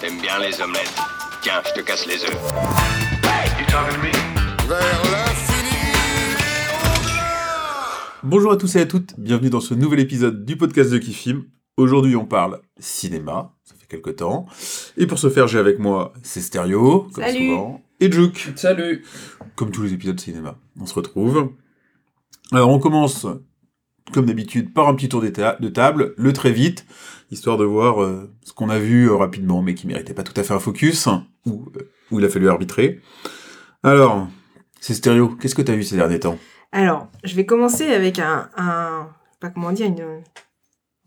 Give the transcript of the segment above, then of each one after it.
T'aimes bien les omelettes. Tiens, je te casse les œufs. Bonjour à tous et à toutes, bienvenue dans ce nouvel épisode du podcast de Kifim. Aujourd'hui on parle cinéma, ça fait quelques temps. Et pour ce faire j'ai avec moi c'est Stéréo, comme Salut. souvent, et Juke, Salut comme tous les épisodes cinéma. On se retrouve. Alors on commence, comme d'habitude, par un petit tour ta- de table, le très vite, histoire de voir euh, ce qu'on a vu euh, rapidement, mais qui méritait pas tout à fait un focus, ou euh, où il a fallu arbitrer. Alors, c'est Stéréo, qu'est-ce que t'as vu ces derniers temps? Alors, je vais commencer avec un, un pas comment dire, une,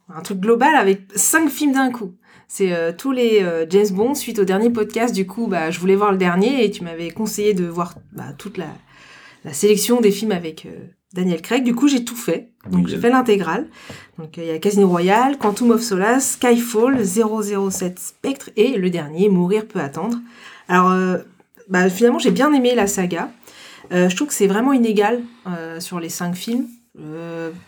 un truc global avec cinq films d'un coup. C'est tous les James Bond suite au dernier podcast. Du coup, bah, je voulais voir le dernier et tu m'avais conseillé de voir bah, toute la, sélection des films avec Daniel Craig. Du coup, j'ai tout fait. Donc, Oui. j'ai fait l'intégrale. Donc, euh, il y a Casino Royale, Quantum of Solace, Skyfall, 007 Spectre et le dernier, Mourir peut attendre. Alors, euh, bah, finalement, j'ai bien aimé la saga. Euh, je trouve que c'est vraiment inégal euh, sur les cinq films.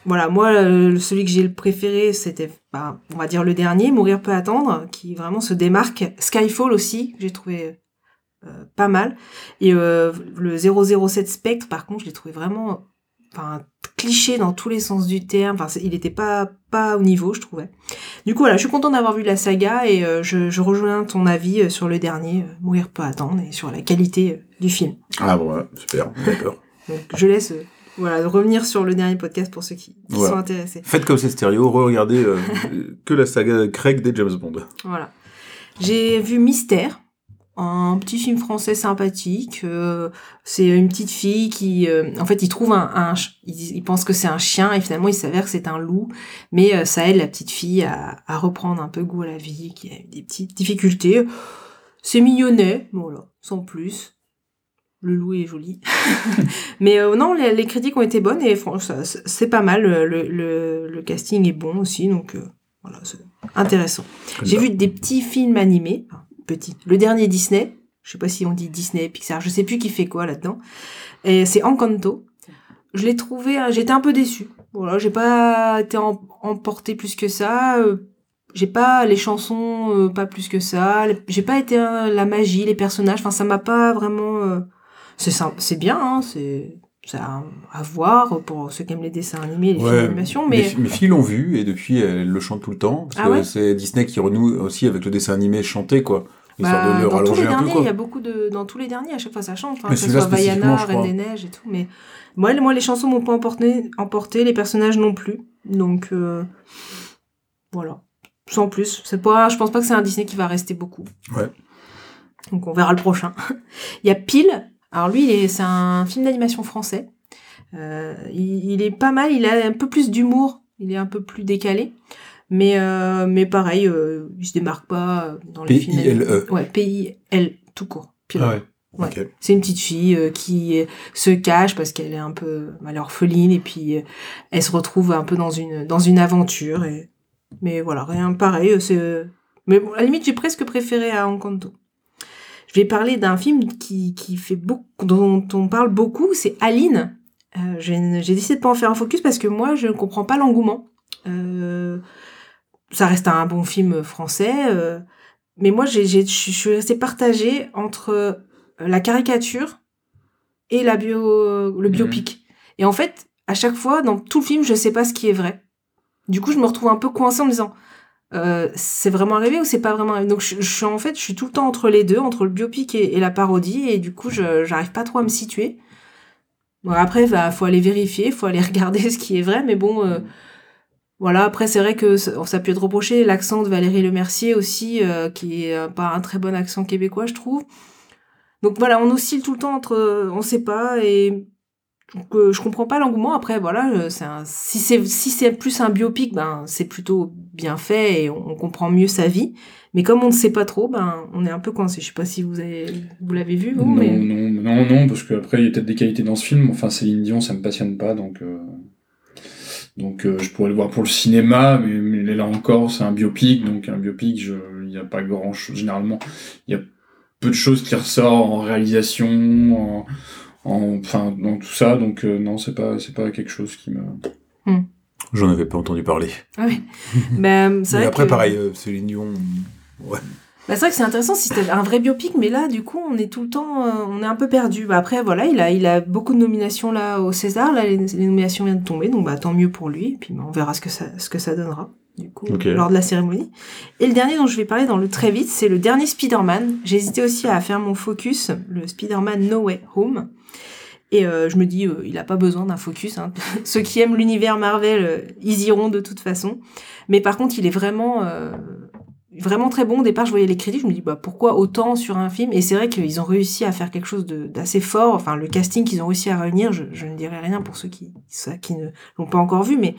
Voilà, moi, celui que j'ai le préféré, c'était, bah, on va dire le dernier, Mourir peut attendre, qui vraiment se démarque. Skyfall aussi, que j'ai trouvé pas mal. Et le 007 Spectre, par contre, je l'ai trouvé vraiment, enfin, cliché dans tous les sens du terme. Enfin, il était pas pas au niveau, je trouvais. Du coup, voilà, je suis contente d'avoir vu la saga et euh, je, je rejoins ton avis euh, sur le dernier, euh, Mourir peut attendre, et sur la qualité euh, du film. Ah bon, ouais, super, d'accord. Je laisse voilà, revenir sur le dernier podcast pour ceux qui, qui Voilà. sont intéressés. Faites comme c'est stéréo, regardez euh, que la saga Craig des James Bond. Voilà. J'ai vu Mystère, un petit film français sympathique. euh, c'est une petite fille qui, euh, en fait, il trouve un, un il, il pense que c'est un chien et finalement il s'avère que c'est un loup. Mais euh, ça aide la petite fille à, à reprendre un peu goût à la vie, qui a eu des petites difficultés. C'est mignonnet, voilà, sans plus. Le loup est joli. Mais non, les, les critiques ont été bonnes et franchement, c'est pas mal. Le, le- le casting est bon aussi, donc voilà, c'est intéressant. J'ai vu des petits films animés, petits. Le dernier Disney, je sais pas si on dit Disney, Pixar, je sais plus qui fait quoi là-dedans. Et c'est Encanto. Je l'ai trouvé, euh, j'étais un peu déçue. Voilà, j'ai pas été em- emportée plus que ça. euh, J'ai pas les chansons, euh, pas plus que ça. J'ai pas été la magie, les personnages. Enfin, ça m'a pas vraiment. C'est bien, hein, c'est c'est à, voir pour ceux qui aiment les dessins animés, les films Ouais, d'animation. Mes, Mais mes filles l'ont vu et depuis elles le chantent tout le temps. Parce Ah que ouais? c'est Disney qui renoue aussi avec le dessin animé chanté, quoi. Histoire Bah, de le dans tous rallonger les un peu, derniers, il y a beaucoup de dans tous les derniers à chaque fois ça chante, hein, Mais que ce soit Vaiana, Reine des Neiges et tout. Mais moi, les- moi les chansons m'ont pas emporté, emporté, les personnages non plus. Donc euh, voilà, sans plus. C'est pas, je pense pas que c'est un Disney qui va rester beaucoup. Ouais. Donc on verra le prochain. il y a Pile. Alors lui, c'est un film d'animation français. Euh, il, il est pas mal. Il a un peu plus d'humour. Il est un peu plus décalé. Mais, euh, mais pareil, euh, il se démarque pas euh, dans les films. P.I.L.E.. Ouais, P.I.L. tout court. Pile. Ah ouais. C'est une petite fille euh, qui se cache parce qu'elle est un peu elle est orpheline et puis euh, elle se retrouve un peu dans une dans une aventure et mais voilà rien pareil c'est euh, mais bon, à la limite j'ai presque préféré à Encanto. Je vais parler d'un film qui qui fait beaucoup dont on parle beaucoup, c'est Aline. Euh, j'ai j'ai décidé de pas en faire un focus parce que moi je ne comprends pas l'engouement. Euh, ça reste un bon film français euh, mais moi je suis restée partagée entre euh, la caricature et la bio, le biopic. Et en fait, à chaque fois, dans tout le film, je sais pas ce qui est vrai. Du coup, je me retrouve un peu coincée en me disant, euh, c'est vraiment arrivé ou c'est pas vraiment arrivé? Donc, je, suis en fait, je suis tout le temps entre les deux, entre le biopic et, et la parodie, et du coup, je j'arrive pas trop à me situer. Bon, après, bah, faut aller vérifier, faut aller regarder ce qui est vrai, mais bon, euh, voilà. Après, c'est vrai que ça, ça peut être reproché l'accent de Valérie Lemercier aussi, euh, qui est euh, pas un très bon accent québécois, je trouve. Donc voilà, on oscille tout le temps entre, euh, on sait pas et donc, euh, je comprends pas l'engouement. Après voilà, euh, c'est si c'est si c'est plus un biopic, ben c'est plutôt bien fait et on, on comprend mieux sa vie. Mais comme on ne sait pas trop, ben on est un peu coincé. Je sais pas si vous avez vous l'avez vu vous, non, mais non, non, non, parce qu'après, il y a peut-être des qualités dans ce film. Enfin, Céline Dion, ça me passionne pas, donc... Donc, euh, je pourrais le voir pour le cinéma, mais, mais là encore, c'est un biopic, donc un biopic, je- il n'y a pas grand-chose. Généralement, il y a peu de choses qui ressortent en réalisation, en... en- enfin, dans tout ça, donc euh, non, c'est pas, c'est pas quelque chose qui me... J'en avais pas entendu parler. ah ouais. ben c'est Mais vrai après, que- pareil, euh, Céline Dion. Ouais. Bah, c'est vrai que c'est intéressant si c'était un vrai biopic, mais là, du coup, on est tout le temps, euh, on est un peu perdu. Bah, après, voilà, il a, il a beaucoup de nominations là au César. Là, les, les nominations viennent de tomber, donc bah, tant mieux pour lui. Et puis, bah, on verra ce que ça, ce que ça donnera, du coup, lors de la cérémonie. Et le dernier dont je vais parler dans le très vite, c'est le dernier Spider-Man. J'ai hésité aussi à faire mon focus, le Spider-Man No Way Home. Et euh, je me dis, euh, il a pas besoin d'un focus. Hein. Ceux qui aiment l'univers Marvel, euh, ils iront de toute façon. Mais par contre, il est vraiment, euh, vraiment très bon. Au départ, je voyais les critiques, je me dis, bah, pourquoi autant sur un film? Et c'est vrai qu'ils ont réussi à faire quelque chose d'assez fort. Enfin, le casting qu'ils ont réussi à réunir, je, ne dirais rien pour ceux qui, ne l'ont pas encore vu, mais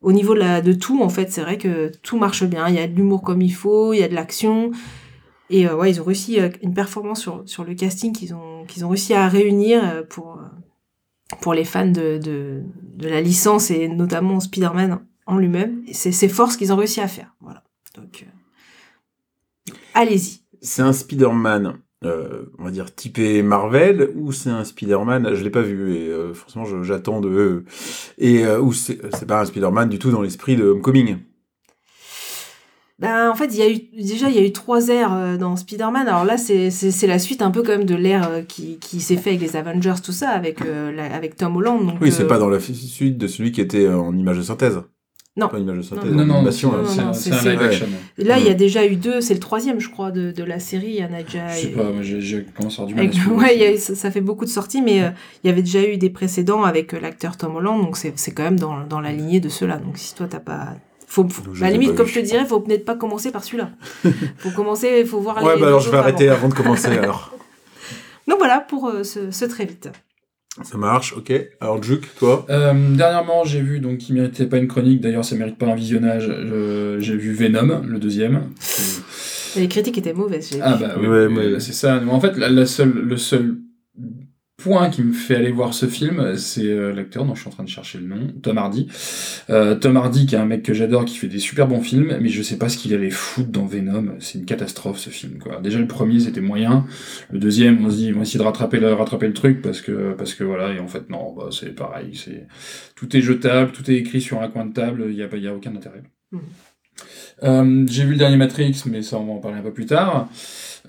au niveau de, tout, en fait, c'est vrai que tout marche bien. Il y a de l'humour comme il faut, il y a de l'action. Et euh, ouais, ils ont réussi euh, une performance sur, sur le casting qu'ils ont, qu'ils ont réussi à réunir euh, pour, pour les fans de, de, la licence et notamment Spider-Man en lui-même. C'est fort ce qu'ils ont réussi à faire. Voilà. Donc, allez-y. C'est un Spider-Man, euh, on va dire typé Marvel, ou c'est un Spider-Man, je l'ai pas vu, et euh, forcément j'attends de... Et euh, ou c'est c'est pas un Spider-Man du tout dans l'esprit de Homecoming. Ben, en fait, il y a eu, déjà, il y a eu trois airs dans Spider-Man. Alors là, c'est, la suite un peu quand même de l'ère qui, qui s'est fait avec les Avengers, tout ça, avec, euh, la- avec Tom Holland. Donc, Oui, c'est euh, pas dans la suite de celui qui était en image de synthèse. Non. Pas une image de synthèse, Non, Non, c'est un- live action. Là, il y a déjà eu deux, c'est le troisième, je crois, de, de la série. Il y en a déjà. Je sais pas, moi, j'ai commencé à du mal ouais, il ça, fait beaucoup de sorties, mais euh, il y avait déjà eu des précédents avec euh, l'acteur Tom Holland, donc c'est quand même dans, dans la lignée de ceux-là. Donc si toi t'as pas, faut, je à la limite comme je te dirais, faut peut-être pas commencer par celui-là. faut commencer, faut voir. Ouais, bah alors je vais arrêter avant. de commencer alors. Donc voilà pour euh, ce très vite. Ça marche, ok. Alors Juke, toi Euh, dernièrement, j'ai vu, donc qui méritait pas une chronique, d'ailleurs ça mérite pas un visionnage, euh, j'ai vu Venom, le deuxième. Les critiques étaient mauvaises. j'ai Ah bah oui, Ouais, oui, ouais. c'est ça. Mais en fait, la, la seule, le seul point qui me fait aller voir ce film, c'est euh, l'acteur dont je suis en train de chercher le nom, Tom Hardy. Euh, Tom Hardy, qui est un mec que j'adore, qui fait des super bons films, mais je sais pas ce qu'il allait foutre dans Venom. C'est une catastrophe ce film. Quoi. Déjà le premier c'était moyen, le deuxième on se dit ils vont essayer de rattraper le, rattraper le truc parce que parce que voilà et en fait non, bah, c'est pareil. C'est tout est jetable, tout est écrit sur un coin de table, il y a pas, il y a aucun intérêt. Mhm. Euh, j'ai vu le dernier Matrix, mais ça on va en parler un peu plus tard.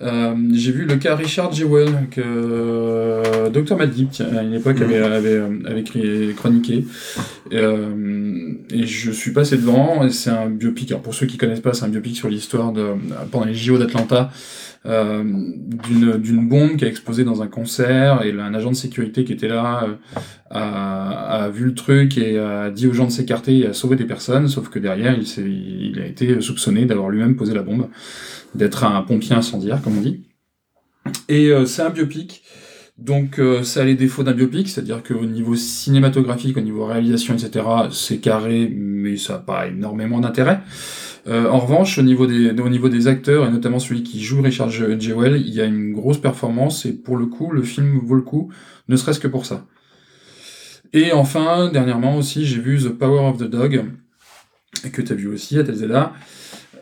Euh, j'ai vu le cas Richard Jewell que euh, Dr tiens, à une époque Mhm. avait, avait, euh, avait écrit- chroniqué Euh, et je suis passé devant et c'est un biopic alors pour ceux qui connaissent pas c'est un biopic sur l'histoire de pendant les JO d'Atlanta euh, d'une bombe qui a explosé dans un concert et là, un agent de sécurité qui était là euh, a, a vu le truc et a dit aux gens de s'écarter et a sauvé des personnes sauf que derrière il, il a été soupçonné d'avoir lui-même posé la bombe d'être un pompier incendiaire, comme on dit. Et euh, c'est un biopic, donc euh, ça a les défauts d'un biopic, c'est-à-dire qu'au niveau cinématographique, au niveau réalisation, etc., c'est carré, mais ça n'a pas énormément d'intérêt. Euh, en revanche, au niveau, des, acteurs, et notamment celui qui joue Richard Je- Jewell, il y a une grosse performance, et pour le coup, le film vaut le coup, ne serait-ce que pour ça. Et enfin, dernièrement aussi, j'ai vu The Power of the Dog, que tu as vu aussi à Telzeda,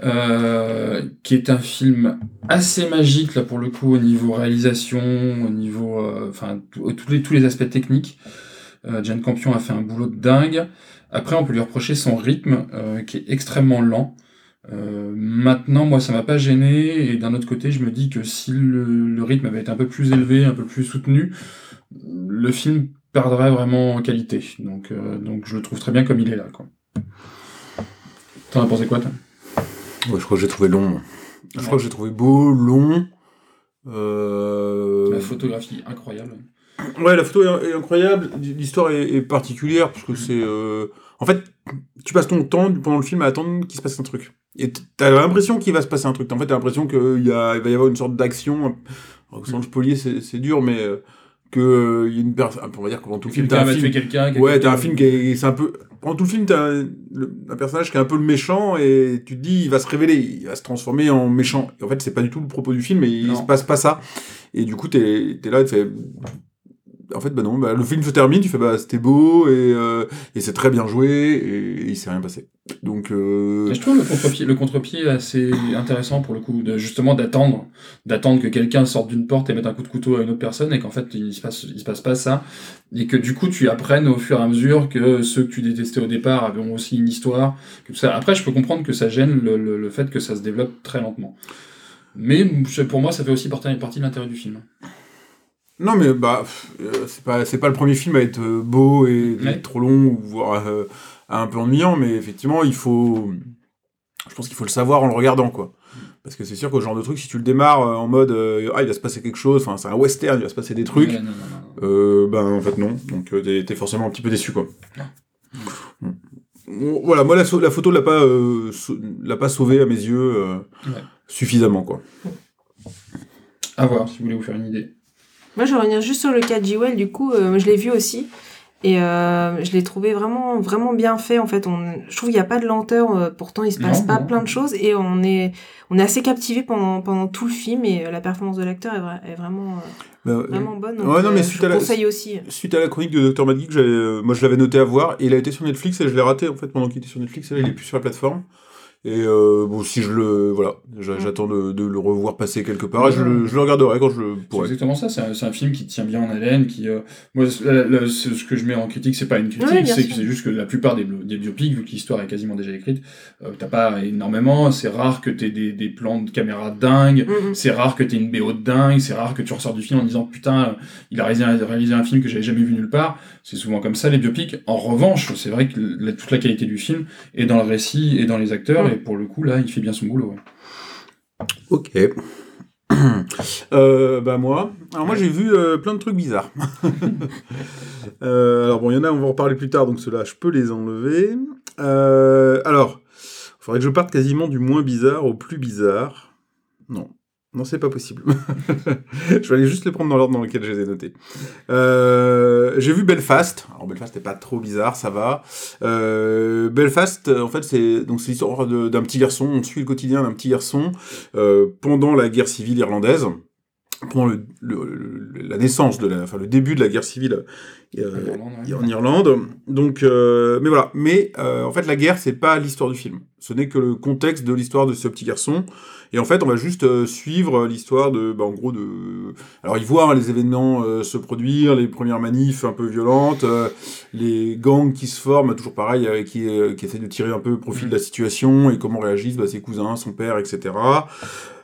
euh, qui est un film assez magique là pour le coup au niveau réalisation, au niveau, euh, enfin tous les tous les aspects techniques. Jane Campion a fait un boulot de dingue. Après, on peut lui reprocher son rythme qui est extrêmement lent. Euh, maintenant, moi, ça m'a pas gêné. Et d'un autre côté, je me dis que si le, le rythme avait été un peu plus élevé, un peu plus soutenu, le film perdrait vraiment en qualité. Donc, euh, donc je le trouve très bien comme il est là. Quoi. T'en as pensé quoi, toi? Ouais, je crois que j'ai trouvé long. Je crois que j'ai trouvé beau, long. Euh... La photographie incroyable. Ouais, la photo est, est incroyable. L'histoire est, est particulière parce que c'est. euh, En fait, tu passes ton temps pendant le film à attendre qu'il se passe un truc. Et t'as l'impression qu'il va se passer un truc. En fait, t'as l'impression qu'il y a... il va y avoir une sorte d'action. Sans le spolier, c'est dur, mais euh, que il y a une personne. On va dire que pendant tout le film, t'as un film. quelqu'un. Ouais, t'as un film qui est, c'est un peu. Pendant tout le film, t'as un, le- un personnage qui est un peu le méchant et tu te dis, il va se révéler, il va se transformer en méchant. Et en fait, c'est pas du tout le propos du film, et il se passe pas ça. Et du coup, t'es es là, tu fais. En fait, bah non, bah, le film se termine, tu fais, bah c'était beau et, euh, et c'est très bien joué et, il s'est rien passé. Donc, euh, Et je trouve le contre-pied, le contre-pied assez intéressant pour le coup, de, justement d'attendre, d'attendre que quelqu'un sorte d'une porte et mette un coup de couteau à une autre personne et qu'en fait il se passe, il se passe pas ça et que du coup tu apprennes au fur et à mesure que ceux que tu détestais au départ avaient aussi une histoire. Que ça. Après, je peux comprendre que ça gêne le, le, fait que ça se développe très lentement. Mais pour moi, ça fait aussi partie de l'intérêt du film. Non, mais bah, euh, c'est pas, le premier film à être euh, beau et Ouais. être trop long ou voire euh, un peu ennuyant, mais effectivement, il faut. Je pense qu'il faut le savoir en le regardant, quoi. Parce que c'est sûr que ce genre de truc, si tu le démarres en mode euh, ah, il va se passer quelque chose, enfin, c'est un western, il va se passer des trucs, Ouais, non, non, non, non. ben en fait, non. Donc, t'es, forcément un petit peu déçu, quoi. Bon, Voilà, moi, la, photo l'a pas, l'a pas sauvé à mes yeux Ouais. suffisamment, quoi. À voir, si vous voulez vous faire une idée. Moi, je vais revenir juste sur le cas de Jewel. Du coup, euh, je l'ai vu aussi. Et euh, je l'ai trouvé vraiment, vraiment bien fait. En fait, on, je trouve qu'il n'y a pas de lenteur. euh, pourtant, il se passe Non, pas non. plein de choses. Et on est, on est assez captivé pendant, pendant tout le film. Et la performance de l'acteur est, vra- est vraiment, Ben, vraiment bonne. Donc, ouais, non, mais suite je à la- conseille aussi. Suite à la chronique de Dr. Mad Geek, moi je l'avais noté à voir, et il a été sur Netflix et je l'ai raté en fait pendant qu'il était sur Netflix, et là il est plus sur la plateforme. Et euh, bon, si je le. Voilà, Mm. j'attends de, de le revoir passer quelque part, et je, le- je le regarderai quand je le C'est pourrai. exactement ça, c'est un, c'est un film qui tient bien en haleine, qui... euh, moi, c'est- la- la- c'est- ce que je mets en critique, c'est pas une critique, Oui, c'est c'est juste que la plupart des, des biopics, vu que l'histoire est quasiment déjà écrite, euh, t'as pas énormément, c'est rare que t'aies des, des plans de caméra dingues, Mm, mm. c'est rare que t'aies une BO de dingue, c'est rare que tu ressors du film en disant putain, il a réalisé un, réalisé un film que j'avais jamais vu nulle part. C'est souvent comme ça les biopics. En revanche, c'est vrai que la- toute la qualité du film est dans le récit et dans les acteurs, et pour le coup là, il fait bien son boulot. ouais. Ok. Euh, bah moi, alors moi j'ai vu euh, plein de trucs bizarres. Euh, alors bon, il y en a, on va en reparler plus tard, donc ceux-là, je peux les enlever. Euh, alors, il faudrait que je parte quasiment du moins bizarre au plus bizarre. Non, non, c'est pas possible. je vais aller juste les prendre dans l'ordre dans lequel je les ai notés. Euh, j'ai vu Belfast. Alors Belfast n'est pas trop bizarre, ça va. Euh, Belfast, euh, en fait, c'est donc c'est l'histoire d'un petit garçon. On suit le quotidien d'un petit garçon pendant la guerre civile irlandaise, pendant le, le- le- la naissance de la, enfin le début de la guerre civile euh, En Irlande, ouais. en Irlande. Donc, euh, mais voilà. Mais euh, en fait, la guerre, c'est pas l'histoire du film. Ce n'est que le contexte de l'histoire de ce petit garçon. Et en fait, on va juste suivre l'histoire de, bah, en gros, de. Alors, il voit hein, les événements se produire, les premières manifs un peu violentes, les gangs qui se forment, toujours pareil, qui, qui essaient de tirer un peu profit de la situation et comment réagissent bah, ses cousins, son père, etc.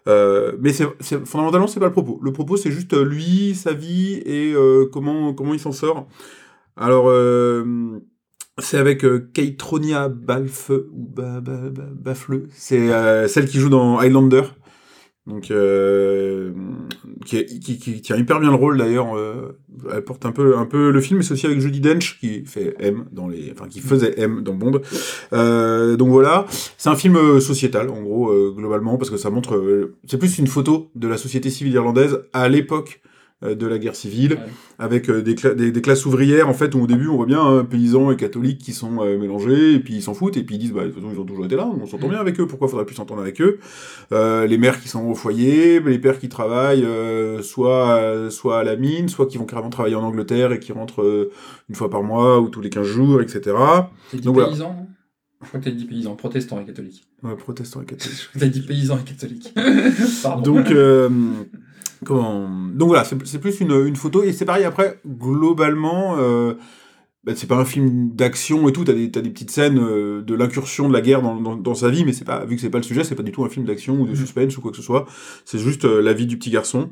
Euh, mais c'est, c'est- fondamentalement, c'est pas le propos. Le propos, c'est juste euh, lui, sa vie et euh, comment, comment il s'en sort. Alors, c'est avec Keitronia Balfe, ou Ba- Ba- Ba- Bafle. C'est celle qui joue dans Highlander. Donc, euh, qui, qui, qui tient hyper bien le rôle d'ailleurs. euh, elle porte un peu, un peu le film, mais c'est aussi avec Judy Dench qui fait M dans les, enfin qui faisait M dans Bond. Euh, donc voilà, c'est un film euh, sociétal en gros euh, globalement parce que ça montre, euh, c'est plus une photo de la société civile irlandaise à l'époque de la guerre civile, Ouais. avec euh, des, cla- des, des classes ouvrières en fait où au début on voit bien hein, paysans et catholiques qui sont euh, mélangés et puis ils s'en foutent et puis ils disent bah de toute façon ils ont toujours été là, on s'entend bien avec eux, pourquoi faudrait plus s'entendre avec eux? Euh, Les mères qui sont au foyer, les pères qui travaillent euh, soit euh, soit à la mine, soit qui vont carrément travailler en Angleterre et qui rentrent euh, une fois par mois ou tous les 15 jours, etc. Donc voilà. paysans Je crois que t'as dit paysans, protestants et catholiques. Ouais, protestants et catholiques. T'as dit paysans et catholiques. Pardon. Donc, euh, comment... Donc voilà, c'est plus une, une photo, et c'est pareil après, globalement, euh, bah, c'est pas un film d'action et tout, t'as des, petites scènes euh, de l'incursion de la guerre dans, dans, dans sa vie, mais c'est pas, vu que c'est pas le sujet, c'est pas du tout un film d'action ou de Mhm. suspense ou quoi que ce soit, c'est juste euh, la vie du petit garçon.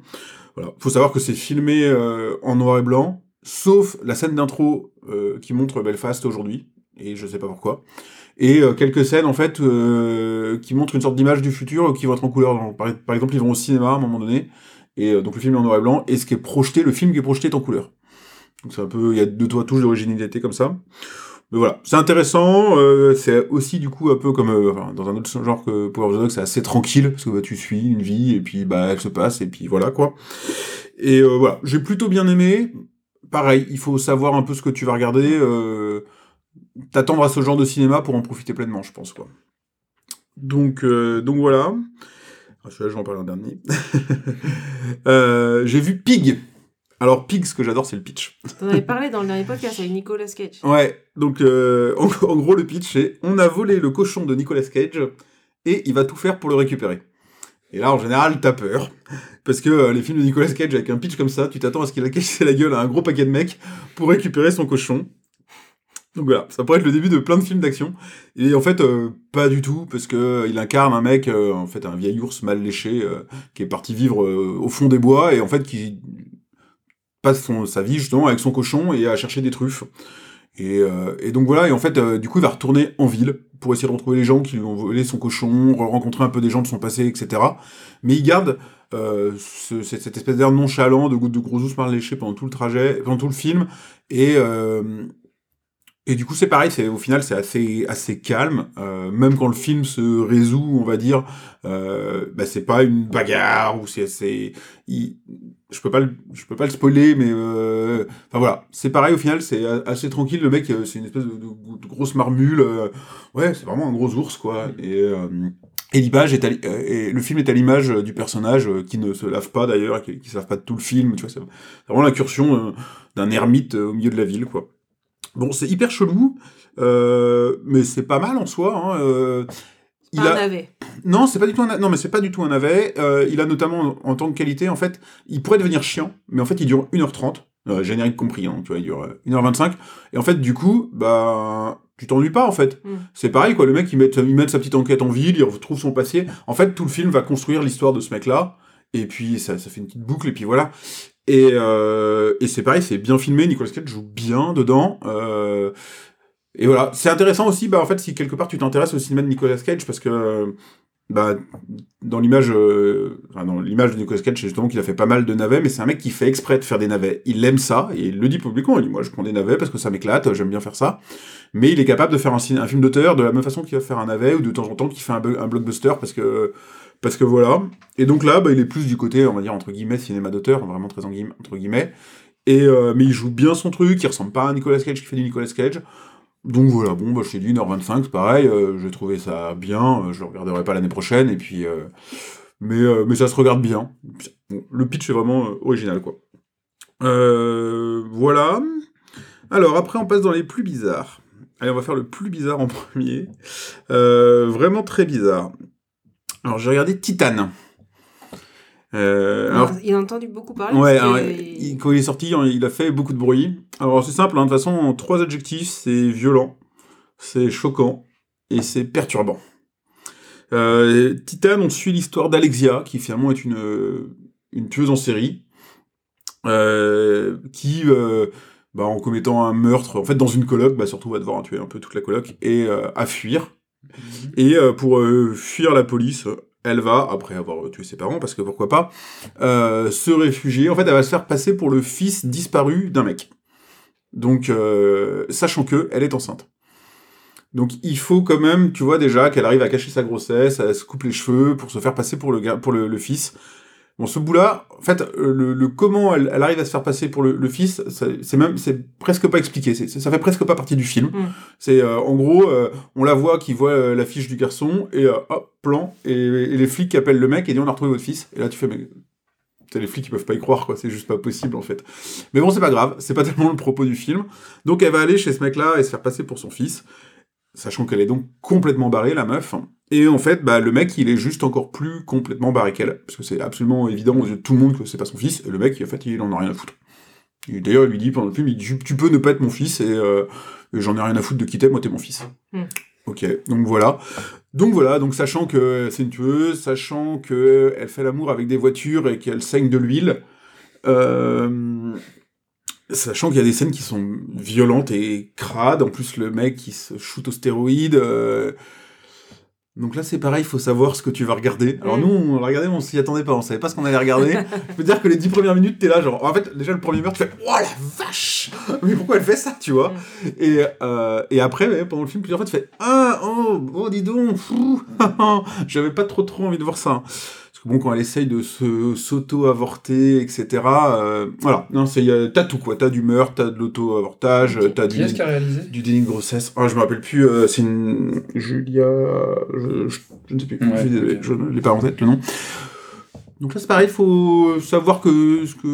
Voilà. Faut savoir que c'est filmé euh, en noir et blanc, sauf la scène d'intro qui montre Belfast aujourd'hui, et je sais pas pourquoi. Et euh, quelques scènes en fait euh, qui montrent une sorte d'image du futur euh, qui vont être en couleur. Par exemple, ils vont au cinéma à un moment donné, et euh, donc le film est en noir et blanc, et ce qui est projeté, le film qui est projeté est en couleur. Donc c'est un peu, il y a deux trois touches d'originalité comme ça. Mais voilà, c'est intéressant. euh, c'est aussi du coup un peu comme euh, dans un autre genre que Power of the Dog, c'est assez tranquille parce que bah, tu suis une vie et puis bah elle se passe et puis voilà quoi. Et voilà, j'ai plutôt bien aimé. Pareil, il faut savoir un peu ce que tu vas regarder. T'attendre à ce genre de cinéma pour en profiter pleinement, je pense quoi. Donc donc voilà. Ah, celui-là, je vais en parler en dernier. Euh, j'ai vu Pig. Alors Pig, ce que j'adore, c'est le pitch. T'en avais parlé dans le dernier podcast avec Nicolas Cage. Ouais, donc euh, en, en gros le pitch c'est on a volé le cochon de Nicolas Cage et il va tout faire pour le récupérer. Et là en général t'as peur parce que euh, les films de Nicolas Cage avec un pitch comme ça, tu t'attends à ce qu'il a cassé la gueule à un gros paquet de mecs pour récupérer son cochon. Donc voilà, ça pourrait être le début de plein de films d'action. Et en fait, euh, pas du tout, parce que euh, il incarne un mec, euh, en fait, un vieil ours mal léché, qui est parti vivre au fond des bois, et en fait, qui passe son, sa vie justement avec son cochon et à chercher des truffes. Et, et donc voilà, et en fait, du coup, il va retourner en ville pour essayer de retrouver les gens qui lui ont volé son cochon, re- rencontrer un peu des gens de son passé, etc. Mais il garde ce- cette, espèce d'air nonchalant de, de gros ours mal léché pendant tout le trajet, pendant tout le film. Et, euh, et du coup, c'est pareil, c'est au final, c'est assez assez calme. Euh, même quand le film se résout, on va dire, euh, bah, c'est pas une bagarre ou c'est c'est je peux pas le, je peux pas le spoiler, mais euh, enfin voilà, c'est pareil au final, c'est assez tranquille. Le mec, euh, c'est une espèce de, grosse marmule. euh, ouais, c'est vraiment un gros ours quoi. Et euh, et l'image est à, et le film est à l'image du personnage qui ne se lave pas d'ailleurs, qui, qui se lave pas de tout le film. Tu vois, c'est vraiment l'incursion d'un ermite au milieu de la ville quoi. Bon, c'est hyper chelou, euh, mais c'est pas mal en soi. Hein, euh, il Pas un a... navet. Non, c'est pas du tout un non mais c'est pas du tout un navet. Euh, il a notamment en tant que qualité en fait, il pourrait devenir chiant, mais en fait il dure 1h30, euh, générique compris hein, tu vois, il dure euh, 1h25 et en fait du coup, bah tu t'ennuies pas en fait. Mm. C'est pareil quoi, le mec il met il met sa petite enquête en ville, il retrouve son passé. En fait, tout le film va construire l'histoire de ce mec-là et puis ça ça fait une petite boucle et puis voilà. Et, euh, et c'est pareil, c'est bien filmé, Nicolas Cage joue bien dedans. Euh, et voilà, c'est intéressant aussi, bah en fait, si quelque part tu t'intéresses au cinéma de Nicolas Cage, parce que bah dans l'image, euh, dans l'image de Nicolas Cage, c'est justement qu'il a fait pas mal de navets, mais c'est un mec qui fait exprès de faire des navets. Il aime ça et il le dit publiquement. Il dit moi je prends des navets parce que ça m'éclate, j'aime bien faire ça. Mais il est capable de faire un, film d'auteur de la même façon qu'il va faire un navet ou de temps en temps qu'il fait un blockbuster parce que parce que voilà. Et donc là, bah, il est plus du côté, on va dire entre guillemets cinéma d'auteur, vraiment très guillemets, entre guillemets. Et euh, mais il joue bien son truc, il ressemble pas à Nicolas Cage qui fait du Nicolas Cage. Donc voilà, bon, bah, je t'ai dit 1h25, c'est pareil, euh, j'ai trouvé ça bien, euh, je le regarderai pas l'année prochaine, et puis... mais, mais ça se regarde bien. Le pitch est vraiment original, quoi. Voilà. Alors, après, on passe dans les plus bizarres. Allez, on va faire le plus bizarre en premier. Vraiment très bizarre. Alors, j'ai regardé Titan. Euh, alors, il a entendu beaucoup parler. Ouais, parce que alors, il- quand il est sorti, hein, il a fait beaucoup de bruit. Alors c'est simple, hein, de toute façon, trois adjectifs, c'est violent, c'est choquant et c'est perturbant. Euh, Titan, on suit l'histoire d'Alexia, qui finalement est une, une tueuse en série, euh, qui, euh, bah, en commettant un meurtre, en fait dans une coloc, bah, surtout va devoir tuer un peu toute la coloc, et à fuir. Et euh, pour euh, fuir la police, elle va, après avoir tué ses parents, parce que pourquoi pas, euh, se réfugier. En fait, elle va se faire passer pour le fils disparu d'un mec. Donc, sachant que elle est enceinte. Donc, il faut quand même, tu vois déjà, qu'elle arrive à cacher sa grossesse, elle se coupe les cheveux pour se faire passer pour le, pour le fils. Bon, ce bout-là, en fait, euh, le, le comment elle, elle arrive à se faire passer pour le, le fils, c'est même, c'est presque pas expliqué. C'est, ça fait presque pas partie du film. Mm. C'est euh, en gros, euh, on la voit qui voit euh, la fiche du garçon et hop, plan et, et les flics qui appellent le mec et disent on a retrouvé votre fils. Et là, tu fais mais les flics ils peuvent pas y croire quoi, c'est juste pas possible en fait. Mais bon, c'est pas grave, c'est pas tellement le propos du film. Donc elle va aller chez ce mec-là et se faire passer pour son fils, sachant qu'elle est donc complètement barrée la meuf. Et en fait, bah le mec il est juste encore plus complètement barré qu'elle, parce que c'est absolument évident aux yeux de tout le monde que c'est pas son fils. Et le mec en fait il en a rien à foutre. Et D'ailleurs, il lui dit pendant le film, il dit, tu, peux ne pas être mon fils et, euh, j'en ai rien à foutre de qui t'es, moi t'es mon fils. Mm. Ok, donc voilà. Donc voilà, donc sachant que c'est une tueuse, sachant que elle fait l'amour avec des voitures et qu'elle saigne de l'huile, euh, sachant qu'il y a des scènes qui sont violentes et crades, en plus le mec qui se shoot aux stéroïdes. euh, donc là c'est pareil, il faut savoir ce que tu vas regarder. Alors Mm. nous on l'a regardé, mais on s'y attendait pas, on savait pas ce qu'on allait regarder. Je peux te dire que les dix premières minutes t'es là genre, en fait déjà le premier meurtre tu fais, oh la vache, mais pourquoi elle fait ça, tu vois? Et, euh, et après, ouais, pendant le film, plusieurs fois, tu fais Ah, oh, oh, dis donc, j'avais pas trop trop envie de voir ça. Que bon, quand elle essaye de se s'auto-avorter, etc., euh, voilà, non, c'est, y a- t'as tout quoi, t'as du meurtre, t'as de l'auto-avortage, t'as Qui du, est-ce qui a réalisé du déni de grossesse. Ah, je me rappelle plus, euh, c'est une Julia. Je, je- je ne sais plus, Ouais, je suis désolé, ok. je ne l'ai pas en tête le nom. Donc là, c'est pareil, il faut savoir que, ce que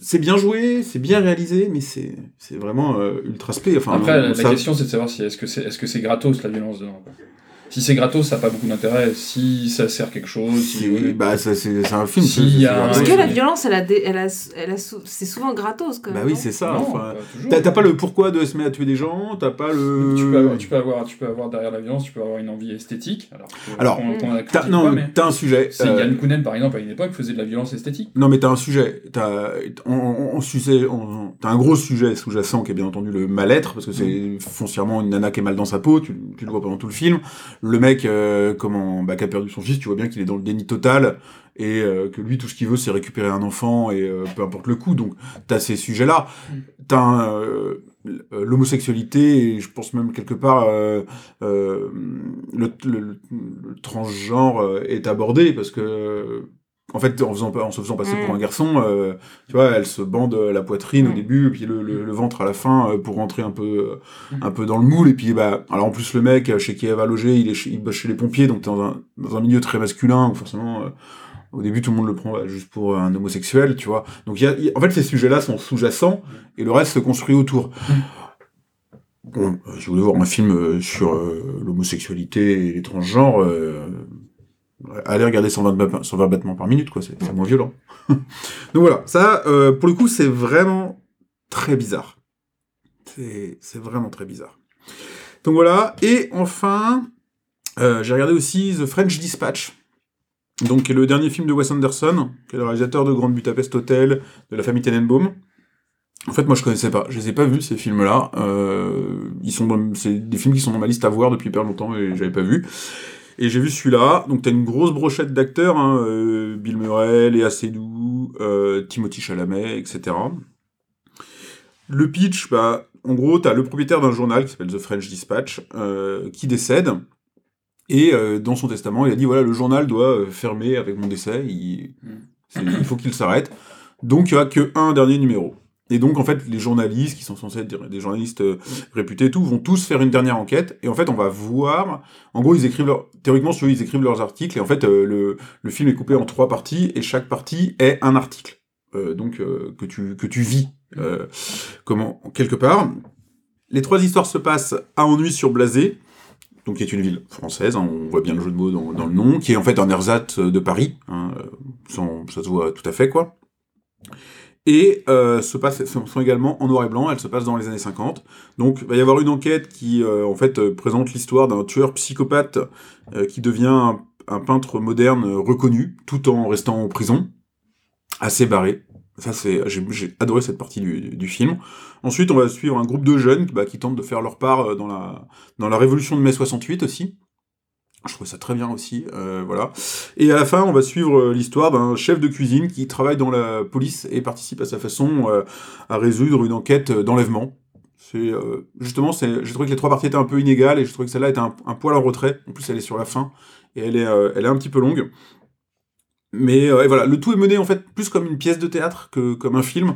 c'est bien joué, c'est bien réalisé, mais c'est c'est vraiment euh, ultra spé. Enfin, Après, on- la, ça- la question c'est de savoir si est-ce que c'est est -ce c'est gratos la violence dedans. Si c'est gratos, ça n'a pas beaucoup d'intérêt. Si ça sert quelque chose, si, Si- oui. Bah, ça, c'est c'est un film. Si a. Parce que oui, la violence, elle a, des- elle a, elle a sou- c'est souvent gratos quand Bah même. oui, non c'est ça. Enfin, pas toujours. T'as pas le pourquoi de se mettre à tuer des gens, t'as pas le. Tu peux, avoir, tu, peux avoir, tu peux avoir derrière la violence, tu peux avoir une envie esthétique. Alors, a T'as- non, t'as un sujet. c'est euh, Yann Kounen, par exemple, à une époque, faisait de la violence esthétique. Non, mais t'as un sujet. T'as on, on, on sujet- on- t'as un gros sujet sous-jacent qui est bien entendu le mal-être, parce que c'est foncièrement une nana qui est mal dans sa peau, tu, tu le vois pendant tout le film. Le mec, euh, comment, bah, qui a perdu son fils, tu vois bien qu'il est dans le déni total, et euh, que lui, tout ce qu'il veut, c'est récupérer un enfant, et euh, peu importe le coup. Donc, t'as ces sujets-là. T'as un, euh, l'homosexualité, et je pense même quelque part, euh, euh, le, le- le- transgenre euh, est abordé, parce que en fait, en, faisant, en se faisant passer Mm. pour un garçon, euh, tu vois, elle se bande la poitrine au Mm. début, et puis le, le, le ventre à la fin, euh, pour rentrer un peu, euh, Mm. un peu dans le moule. Et puis, bah, alors en plus, le mec euh, chez qui elle va loger, il est chez, il bosse chez les pompiers, donc t'es dans un, dans un milieu très masculin, où forcément, euh, au début, tout le monde le prend bah, juste pour un homosexuel, tu vois. Donc, il y a, y en fait, ces sujets-là sont sous-jacents, et le reste se construit autour. Bon, euh, si vous voulez voir un film euh, sur euh, l'homosexualité et les transgenres, euh, allez regarder 120, ba- 120 battements par minute, quoi, c'est moins violent. Donc voilà, ça, euh, pour le coup, c'est vraiment très bizarre. C'est vraiment très bizarre. Donc voilà, et enfin, euh, j'ai regardé aussi The French Dispatch, donc qui est le dernier film de Wes Anderson, qui est le réalisateur de Grand Budapest Hotel, de la famille Tenenbaum. En fait, moi, je connaissais pas. Je les ai pas vus ces films-là. Euh, ils sont, c'est des films qui sont dans ma liste à voir depuis hyper longtemps et j'avais pas vu. Et j'ai vu celui-là. Donc, t'as une grosse brochette d'acteurs. Hein, euh, Bill Murray, Léa Seydoux, euh, Timothy Chalamet, etc. Le pitch, bah, en gros, t'as le propriétaire d'un journal qui s'appelle The French Dispatch, euh, qui décède. Et dans son testament, il a dit voilà, le journal doit fermer avec mon décès. Il, c'est- il faut qu'il s'arrête. Donc, il n'y a que un dernier numéro. Et donc, en fait, les journalistes, qui sont censés être des- journalistes euh, réputés et tout, vont tous faire une dernière enquête. Et en fait, on va voir. En gros, ils écrivent leur. Théoriquement, voulez, ils écrivent leurs articles. Et en fait, euh, le, film est coupé en trois parties. Et chaque partie est un article. Euh, donc, que, tu, que tu vis. euh, comment, quelque part. Les trois histoires se passent à Ennui sur Blasé. Donc, qui est une ville française, hein, on voit bien le jeu de mots dans, le nom, qui est en fait un ersatz de Paris, hein, ça se voit tout à fait, quoi et euh, se passe, sont également en noir et blanc, elles se passent dans les années 50. Donc il va y avoir une enquête qui euh, en fait euh, présente l'histoire d'un tueur psychopathe euh, qui devient un, peintre moderne reconnu tout en restant en prison, assez barré. Ça c'est, j'ai adoré cette partie du, du film. Ensuite on va suivre un groupe de jeunes bah, qui tentent de faire leur part dans la dans la révolution de mai 68 aussi. Je trouve ça très bien aussi, euh, voilà. Et à la fin, on va suivre euh, l'histoire d'un chef de cuisine qui travaille dans la police et participe à sa façon euh, à résoudre une enquête d'enlèvement. C'est justement, c'est, j'ai trouvé que les trois parties étaient un peu inégales et je trouvais que celle-là était un, poil en retrait. En plus, elle est sur la fin et elle est, elle est un petit peu longue. Mais voilà, le tout est mené en fait plus comme une pièce de théâtre que comme un film.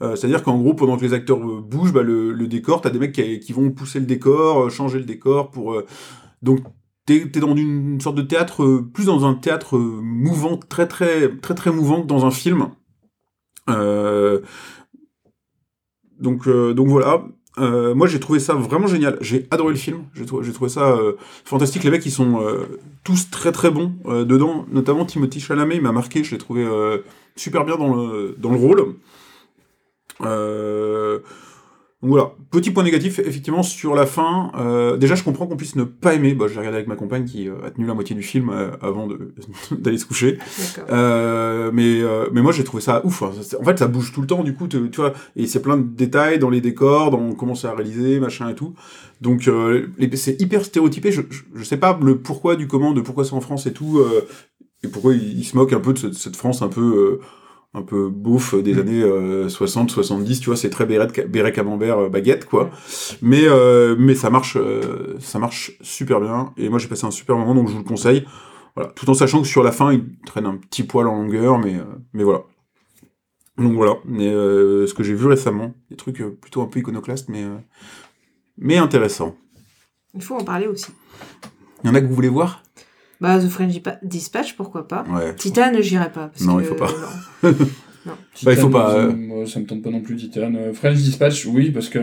C'est-à-dire qu'en gros, pendant que les acteurs bougent, bah, le, décor, t'as des mecs qui, vont pousser le décor, changer le décor pour. donc t'es es dans une sorte de théâtre, euh, plus dans un théâtre euh, mouvant, très très très très mouvant que dans un film. Euh, donc donc voilà. Moi j'ai trouvé ça vraiment génial. J'ai adoré le film. J'ai trouvé, ça fantastique. Les mecs ils sont tous très très bons dedans. Notamment Timothy Chalamet il m'a marqué. Je l'ai trouvé super bien dans le dans le rôle. Euh, donc voilà, petit point négatif, effectivement, sur la fin. euh, déjà, je comprends qu'on puisse ne pas aimer. Bah, j'ai regardé avec ma compagne qui euh, a tenu la moitié du film euh, avant d'aller se coucher. Mais, mais moi, j'ai trouvé ça ouf. hein. En fait, ça bouge tout le temps, du coup, tu vois. Et c'est plein de détails dans les décors, dans comment c'est réalisé, machin et tout. Donc, c'est hyper stéréotypé. Je, je, je sais pas le pourquoi du comment, de pourquoi c'est en France et tout. et pourquoi ils il se moquent un peu de cette, cette France un peu. Euh, un peu bouffe des années 60, 70, tu vois, c'est très béret, béret camembert euh, baguette, quoi. Mais, euh, mais ça marche, euh, ça marche super bien. Et moi, j'ai passé un super moment, donc je vous le conseille. Voilà. Tout en sachant que sur la fin, il traîne un petit poil en longueur, mais, euh, mais voilà. Donc voilà. Mais, euh, ce que j'ai vu récemment, des trucs euh, plutôt un peu iconoclastes, mais, euh, mais intéressants. Il faut en parler aussi. Il y en a que vous voulez voir? Bah, The French Dispatch, pourquoi pas. Ouais. Titan, j'irai pas. Parce Non, que, il faut pas. non. Bah, il faut Titan, pas, ça, euh, moi, ça me tente pas non plus Titan. Euh, French Dispatch, oui, parce que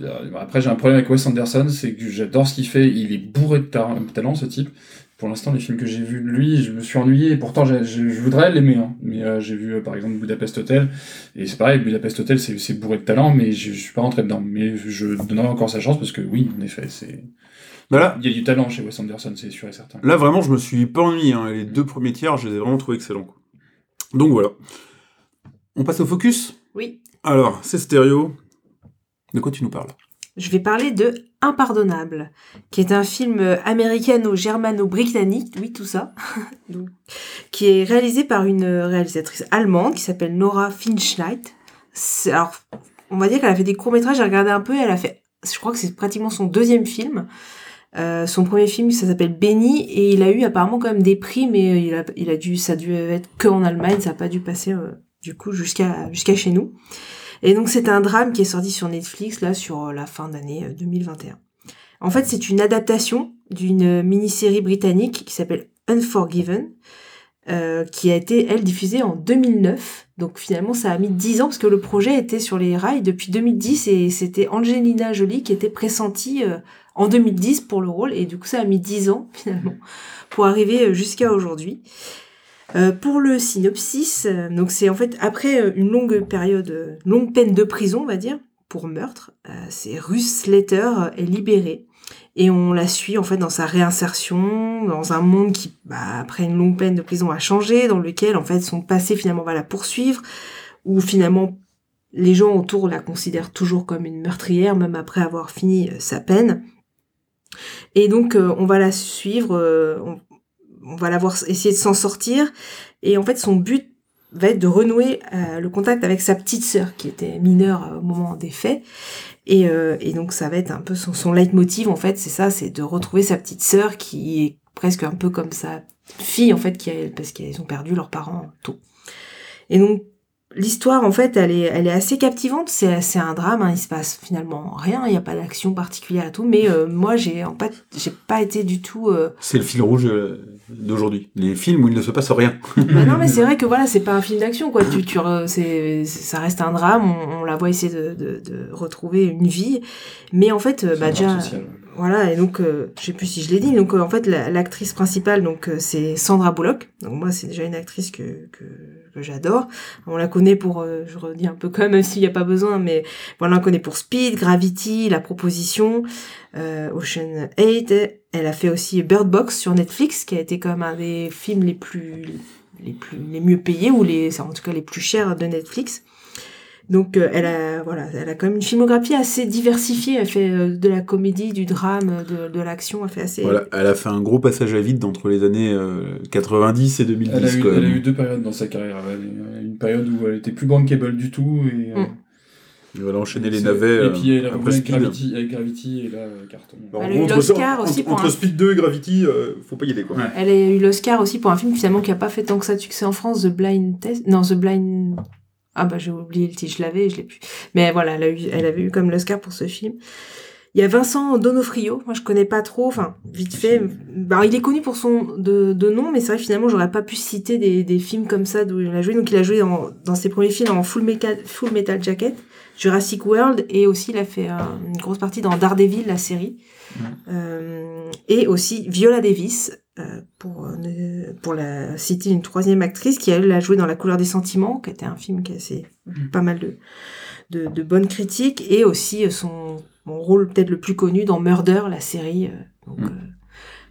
euh, après j'ai un problème avec Wes Anderson, c'est que j'adore ce qu'il fait. Il est bourré de ta- talent, ce type. Pour l'instant, les films que j'ai vus de lui, je me suis ennuyé. Et pourtant, j'ai- j'ai- je voudrais l'aimer. Hein. Mais euh, j'ai vu, euh, par exemple, Budapest Hotel. Et c'est pareil, Budapest Hotel, c'est c'est bourré de talent, mais je, je suis pas rentré dedans. Mais je donnerai encore sa chance parce que oui, en effet, c'est. Bah là, Il y a du talent chez Wes Anderson, c'est sûr et certain. là, vraiment, je me suis pas ennuyé. hein. Les deux premiers tiers, je les ai vraiment trouvés excellents. quoi. Donc voilà. On passe au focus? Oui. Alors, c'est stéréo. De quoi tu nous parles? Je vais parler de Impardonnable, qui est un film américano-germano-britannique, oui tout ça, Donc, qui est réalisé par une réalisatrice allemande qui s'appelle Nora Finchnight. C'est- Alors, on va dire qu'elle a fait des courts-métrages, j'ai regardé un peu, elle a fait, je crois que c'est pratiquement son deuxième film. Euh, son premier film, ça s'appelle Benny, et il a eu apparemment quand même des prix, mais euh, il a, il a dû, ça a dû être que en Allemagne, ça n'a pas dû passer euh, du coup jusqu'à chez nous. Et donc c'est un drame qui est sorti sur Netflix là sur la fin d'année euh, 2021. En fait, c'est une adaptation d'une mini-série britannique qui s'appelle Unforgiven, qui a été elle diffusée en 2009. Donc finalement, ça a mis 10 ans parce que le projet était sur les rails depuis 2010 et c'était Angelina Jolie qui était pressentie en 2010 pour le rôle et du coup ça a mis 10 ans finalement pour arriver euh, jusqu'à aujourd'hui. Euh, pour le synopsis, euh, donc c'est en fait après euh, une longue période, euh, longue peine de prison, on va dire, pour meurtre, euh, c'est Ruth Slater est libérée et on la suit en fait dans sa réinsertion dans un monde qui, bah, après une longue peine de prison, a changé, dans lequel en fait son passé finalement va la poursuivre, où finalement les gens autour la considèrent toujours comme une meurtrière, même après avoir fini sa peine. Et donc euh, on va la suivre, euh, on, va la voir essayer de s'en sortir, et en fait son but va être de renouer euh, le contact avec sa petite sœur qui était mineure au moment des faits. Et, donc ça va être un peu son, son leitmotiv en fait, c'est ça, c'est de retrouver sa petite sœur qui est presque un peu comme sa fille en fait, qui a, parce qu'ils ont perdu leurs parents tôt. Et donc l'histoire en fait, elle est, elle est assez captivante. C'est, c'est un drame, hein, il se passe finalement rien, il n'y a pas d'action particulière à tout. Mais euh, moi j'ai en fait, j'ai pas été du tout. euh, C'est le fil rouge euh, d'aujourd'hui. Les films où il ne se passe rien. bah non, mais c'est vrai que voilà, c'est pas un film d'action, quoi. Tu, tu, re- c'est, c'est- ça reste un drame. On, on la voit essayer de, de, de retrouver une vie, mais en fait, euh, bah déjà, social. voilà. Et donc, euh, je sais plus si je l'ai dit. Donc, euh, en fait, la- l'actrice principale, donc, euh, c'est Sandra Bullock. Donc, moi, c'est déjà une actrice que que, j'adore. On la connaît pour, euh, je redis un peu quand même, s'il n'y a pas besoin, mais on la connaît pour Speed, Gravity, La Proposition, euh, Ocean 8. Elle a fait aussi Bird Box sur Netflix, qui a été comme un des films les plus, les plus, les mieux payés ou les, en tout cas les plus chers de Netflix. Donc euh, elle a, voilà, elle a quand même une filmographie assez diversifiée. Elle fait euh, de la comédie, du drame, de, de l'action. Elle fait assez. Voilà, elle a fait un gros passage à vide entre les années euh, 90 et 2010. Elle a, eu, elle a eu deux périodes dans sa carrière. Elle a eu une période où elle était plus bankable du tout. Et, euh, Mm. Elle a enchaîné les navets. Et puis elle euh, a après Speed. Gravity, avec Gravity et là, euh, carton. Bah, Elle a eu entre l'Oscar aussi entre, pour entre un- Speed 2 et Gravity, euh, faut pas y aller quoi. Ouais. Elle a eu l'Oscar aussi pour un film finalement qui a pas fait tant que ça de succès en France, The Blind Test. Non, The Blind. Ah bah j'ai oublié le titre, je l'avais, et je l'ai plus. Mais voilà, elle, a eu, elle avait eu comme l'Oscar pour ce film. Il y a Vincent Donofrio, moi je connais pas trop, enfin vite fait. Bah, il est connu pour son de, de nom, mais c'est vrai finalement j'aurais pas pu citer des, des films comme ça d'où il a joué. Donc il a joué dans, dans ses premiers films en Full Metal, Full Metal Jacket, Jurassic World, et aussi il a fait euh, une grosse partie dans Daredevil, la série. Euh, et aussi Viola Davis, euh, pour, euh, ne- pour la citer une troisième actrice qui elle a joué dans La couleur des sentiments, qui était un film qui a assez, Mhm. pas mal de, de, de bonnes critiques, et aussi euh, son, rôle peut-être le plus connu dans Murder, la série, euh, donc, euh,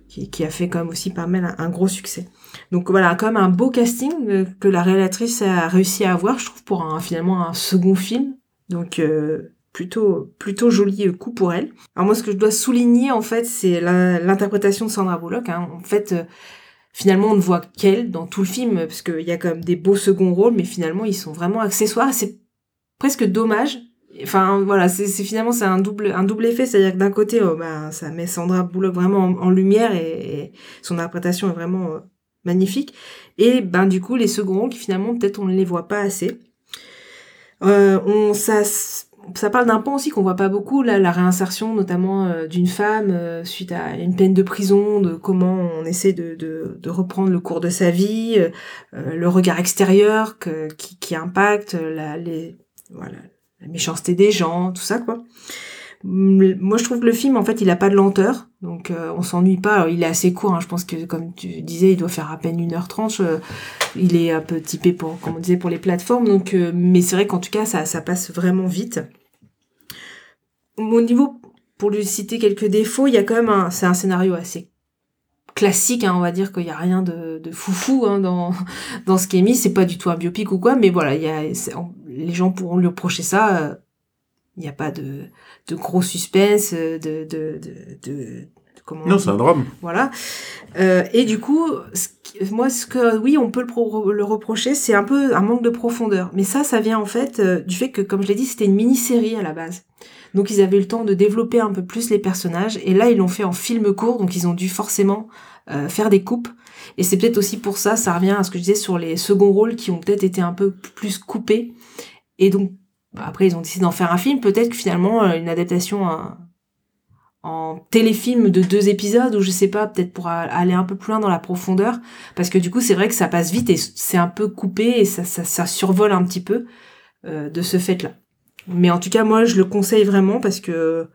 qui, qui a fait quand même aussi pas mal un, un gros succès. Donc voilà, quand même un beau casting que la réalisatrice a réussi à avoir, je trouve, pour un, finalement un second film. Donc euh, plutôt plutôt joli coup pour elle. Alors moi, ce que je dois souligner en fait, c'est l'interprétation de Sandra Bullock. hein. En fait, euh, finalement, on ne voit qu'elle dans tout le film parce qu'il y a quand même des beaux seconds rôles, mais finalement, ils sont vraiment accessoires. C'est presque dommage. Enfin voilà, c'est finalement c'est un double un double effet, c'est-à-dire que d'un côté, oh, bah, ça met Sandra Bullock vraiment en, lumière et, son interprétation est vraiment euh, magnifique. Et ben du coup, les seconds rôles qui finalement peut-être on ne les voit pas assez. Euh, on, ça, ça parle d'un pan aussi qu'on voit pas beaucoup, là, la réinsertion notamment euh, d'une femme euh, suite à une peine de prison, de comment on essaie de, de, de reprendre le cours de sa vie, euh, le regard extérieur que, qui, qui impacte la, les, voilà, la méchanceté des gens, tout ça quoi. Moi, je trouve que le film, en fait, il a pas de lenteur, donc euh, on s'ennuie pas. Il est assez court, hein, je pense que, comme tu disais, il doit faire à peine 1h30. euh, il est un peu typé pour, comme on disait, pour les plateformes, donc, euh, mais c'est vrai qu'en tout cas, ça, passe vraiment vite. Au niveau, pour lui citer quelques défauts, il y a quand même un, c'est un scénario assez classique, hein, on va dire qu'il y a rien de, foufou hein, dans ce qui est mis. C'est pas du tout un biopic ou quoi, mais voilà, les gens pourront lui reprocher ça. euh, Il n'y a pas de, de gros suspense, euh, de, de, de, de, comment on Non, c'est un drame. voilà. Euh, et du coup, ce qui- moi, ce que oui, on peut le, pro- le reprocher, c'est un peu un manque de profondeur. Mais ça, ça vient en fait euh, du fait que, comme je l'ai dit, c'était une mini-série à la base. Donc ils avaient eu le temps de développer un peu plus les personnages. Et là, ils l'ont fait en film court, donc ils ont dû forcément euh, faire des coupes. Et c'est peut-être aussi pour ça, ça revient à ce que je disais sur les seconds rôles qui ont peut-être été un peu plus coupés. Et donc, après, ils ont décidé d'en faire un film. Peut-être que finalement, euh, une adaptation en téléfilm de deux épisodes ou je sais pas, peut-être pour aller un peu plus loin dans la profondeur. Parce que du coup, c'est vrai que ça passe vite et c'est un peu coupé et ça survole un petit peu euh, de ce fait-là. Mais en tout cas, moi, je le conseille vraiment parce que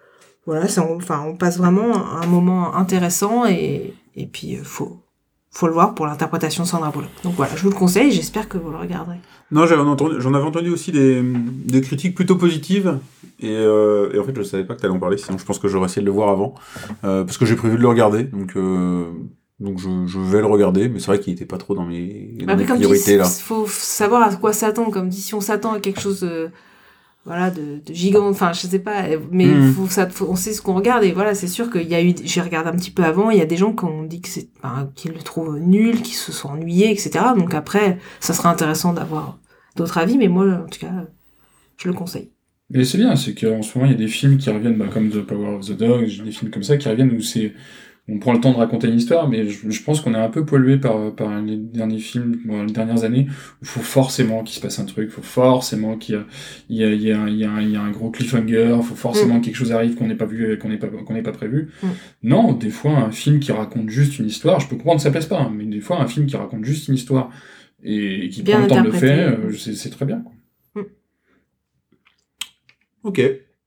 voilà, ça, on, enfin, on passe vraiment un moment intéressant et, et puis euh, faut, faut le voir pour l'interprétation de Sandra Bullock. Donc voilà, je vous le conseille, j'espère que vous le regarderez. Non, entendu, j'en avais entendu aussi des, des critiques plutôt positives. Et, euh, et en fait, je savais pas que t'allais en parler, sinon je pense que j'aurais essayé de le voir avant. Euh, parce que j'ai prévu de le regarder, donc, euh, donc je, je vais le regarder, mais c'est vrai qu'il était pas trop dans mes, dans mes comme tu priorités là. faut savoir à quoi s'attendre. Comme dit, si on s'attend à quelque chose, voilà, de, de gigant, enfin, je sais pas, mais faut, ça, faut- on sait ce qu'on regarde et voilà, c'est sûr qu'il y a eu, j'ai regardé un petit peu avant, il y a des gens qui ont dit que c'est, enfin, qu'ils le trouvent nul, qui se sont ennuyés, etc. Donc après, ça serait intéressant d'avoir d'autres avis, mais moi, en tout cas, je le conseille. Et c'est bien, c'est qu'en ce moment, il y a des films qui reviennent, bah, comme The Power of the Dog, des films comme ça qui reviennent où c'est, on prend le temps de raconter une histoire, mais je, je pense qu'on est un peu pollué par, par les derniers films, bon, les dernières années, où il faut forcément qu'il se passe un truc, il faut forcément qu'il y a, il y a, il y a, un- il y a, gros cliffhanger, il faut forcément que quelque chose arrive qu'on n'ait pas vu, qu'on n'ait pas, qu'on n'ait pas prévu. Mm. Non, des fois, un film qui raconte juste une histoire, je peux comprendre que ça plaise pas, hein, mais des fois, un film qui raconte juste une histoire et, qui Bien prend le temps de le faire, euh, c'est très bien, quoi. Ok.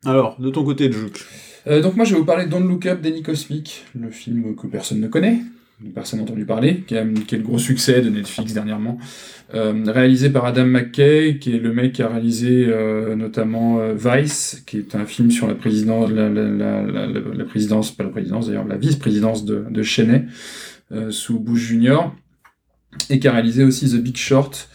Alors, de ton côté, Juke. Euh, donc moi je vais vous parler de Don't Look Up d'Annie Cosmic, le film que personne ne connaît, personne n'a entendu parler, qui a, est le gros succès de Netflix dernièrement, euh, réalisé par Adam McKay, qui est le mec qui a réalisé euh, notamment euh, Vice, qui est un film sur la présidence, la, la, la- la présidence, pas la présidence d'ailleurs, la vice-présidence de, de Cheney euh, sous Bush Junior, et qui a réalisé aussi The Big Short,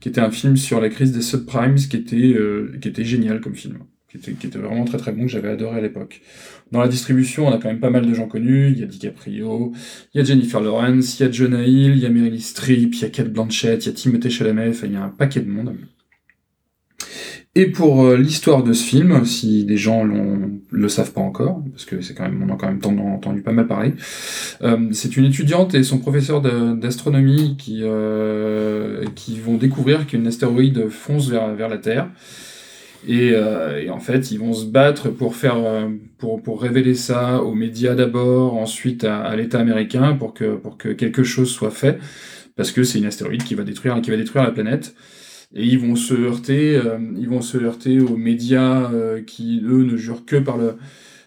qui était un film sur la crise des subprimes, qui était, euh, qui était génial comme film qui était, vraiment très très bon, que j'avais adoré à l'époque. Dans la distribution, on a quand même pas mal de gens connus. Il y a DiCaprio, il y a Jennifer Lawrence, il y a Jonah Hill, il y a Meryl Streep, il y a Kate Blanchett, il y a Timothée Chalamet, enfin, il y a un paquet de monde. Et pour euh, l'histoire de ce film, si des gens l'ont- le savent pas encore, parce que c'est quand même, on a quand même entendu pas mal parler, euh, c'est une étudiante et son professeur d'astronomie qui, euh, qui vont découvrir qu'une astéroïde fonce vers, vers la Terre. Et, euh, et en fait, ils vont se battre pour faire, euh, pour, pour révéler ça aux médias d'abord, ensuite à, à l'État américain pour que, pour que quelque chose soit fait, parce que c'est une astéroïde qui va détruire, qui va détruire la planète. Et ils vont se heurter, euh, ils vont se heurter aux médias euh, qui eux ne jurent que par le,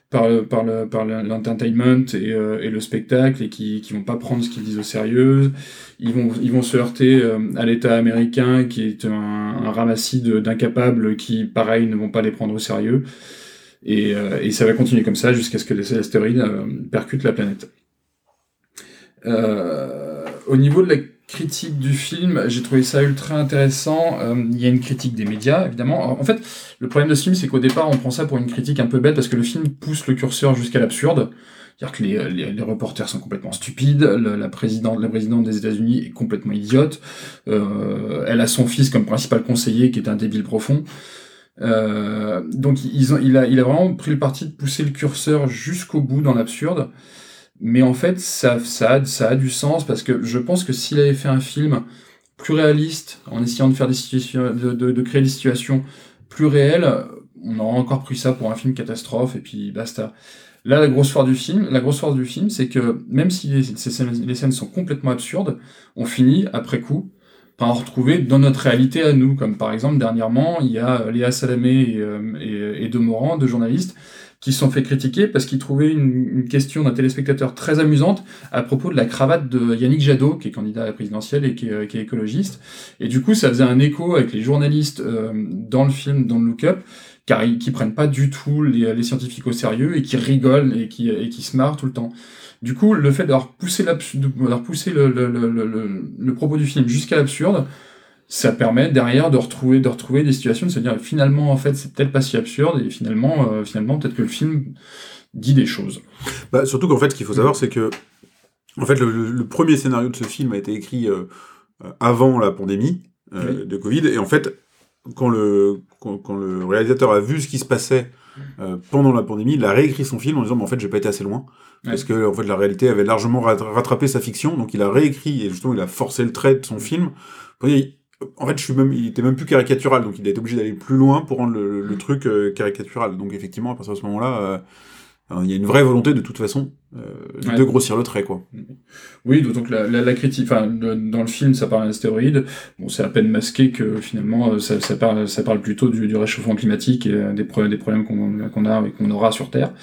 par le, par le, par le- l'entertainment et, euh, et le spectacle et qui, qui vont pas prendre ce qu'ils disent au sérieux. Ils vont, ils vont se heurter euh, à l'État américain qui est un, un ramassis d'incapables qui, pareil, ne vont pas les prendre au sérieux. Et, euh, et ça va continuer comme ça jusqu'à ce que les astéroïdes euh, percutent la planète. Euh, au niveau de la critique du film, j'ai trouvé ça ultra intéressant. Euh, Il y a une critique des médias, évidemment. En fait, le problème de ce film, c'est qu'au départ, on prend ça pour une critique un peu bête parce que le film pousse le curseur jusqu'à l'absurde. C'est-à-dire que les, les, reporters sont complètement stupides, la, présidente, la présidente des États-Unis est complètement idiote, euh, elle a son fils comme principal conseiller qui est un débile profond. Euh, donc ils ont, il, a, il a vraiment pris le parti de pousser le curseur jusqu'au bout dans l'absurde. Mais en fait, ça, ça, a, ça a du sens parce que je pense que s'il avait fait un film plus réaliste, en essayant de faire des situations, de, de, créer des situations plus réelles, on aura encore pris ça pour un film catastrophe et puis basta. Là, la grosse force du film, la grosse force du film, c'est que même si les, scènes, les scènes sont complètement absurdes, on finit après coup par en retrouver dans notre réalité à nous. Comme par exemple dernièrement, il y a Léa Salamé et, euh, et, et De Morand, deux journalistes, qui se sont fait critiquer parce qu'ils trouvaient une, question d'un téléspectateur très amusante à propos de la cravate de Yannick Jadot, qui est candidat à la présidentielle et qui est, qui est écologiste. Et du coup, ça faisait un écho avec les journalistes euh, dans le film, dans le look-up, car ils qui prennent pas du tout les, scientifiques au sérieux et qui rigolent et qui, et qui se marrent tout le temps. Du coup, le fait d'avoir poussé, d'avoir poussé le, le, le, le, le propos du film jusqu'à l'absurde, ça permet derrière de retrouver de retrouver des situations de se dire finalement en fait c'est peut-être pas si absurde et finalement euh, finalement peut-être que le film dit des choses. Bah, surtout qu'en fait ce qu'il faut savoir c'est que en fait le, le, premier scénario de ce film a été écrit euh, avant la pandémie euh, oui. de Covid. Et en fait quand le quand, quand, le réalisateur a vu ce qui se passait euh, pendant la pandémie il a réécrit son film en disant mais en fait j'ai pas été assez loin. Ouais. parce que en fait la réalité avait largement rattrapé sa fiction. Donc il a réécrit et justement il a forcé le trait de son film en fait, je suis même, il était même plus caricatural, donc il a été obligé d'aller plus loin pour rendre le, le truc euh, caricatural. Donc effectivement, à partir de ce moment-là, euh, il y a une vraie volonté de toute façon euh, ouais. de grossir le trait, quoi. Oui, d'autant que la, la, la critique, enfin, dans le film, ça parle d'astéroïdes. Bon, c'est à peine masqué que finalement, ça, ça, parle, ça parle plutôt du, du réchauffement climatique et des, pro des problèmes qu'on qu a et qu'on aura sur Terre.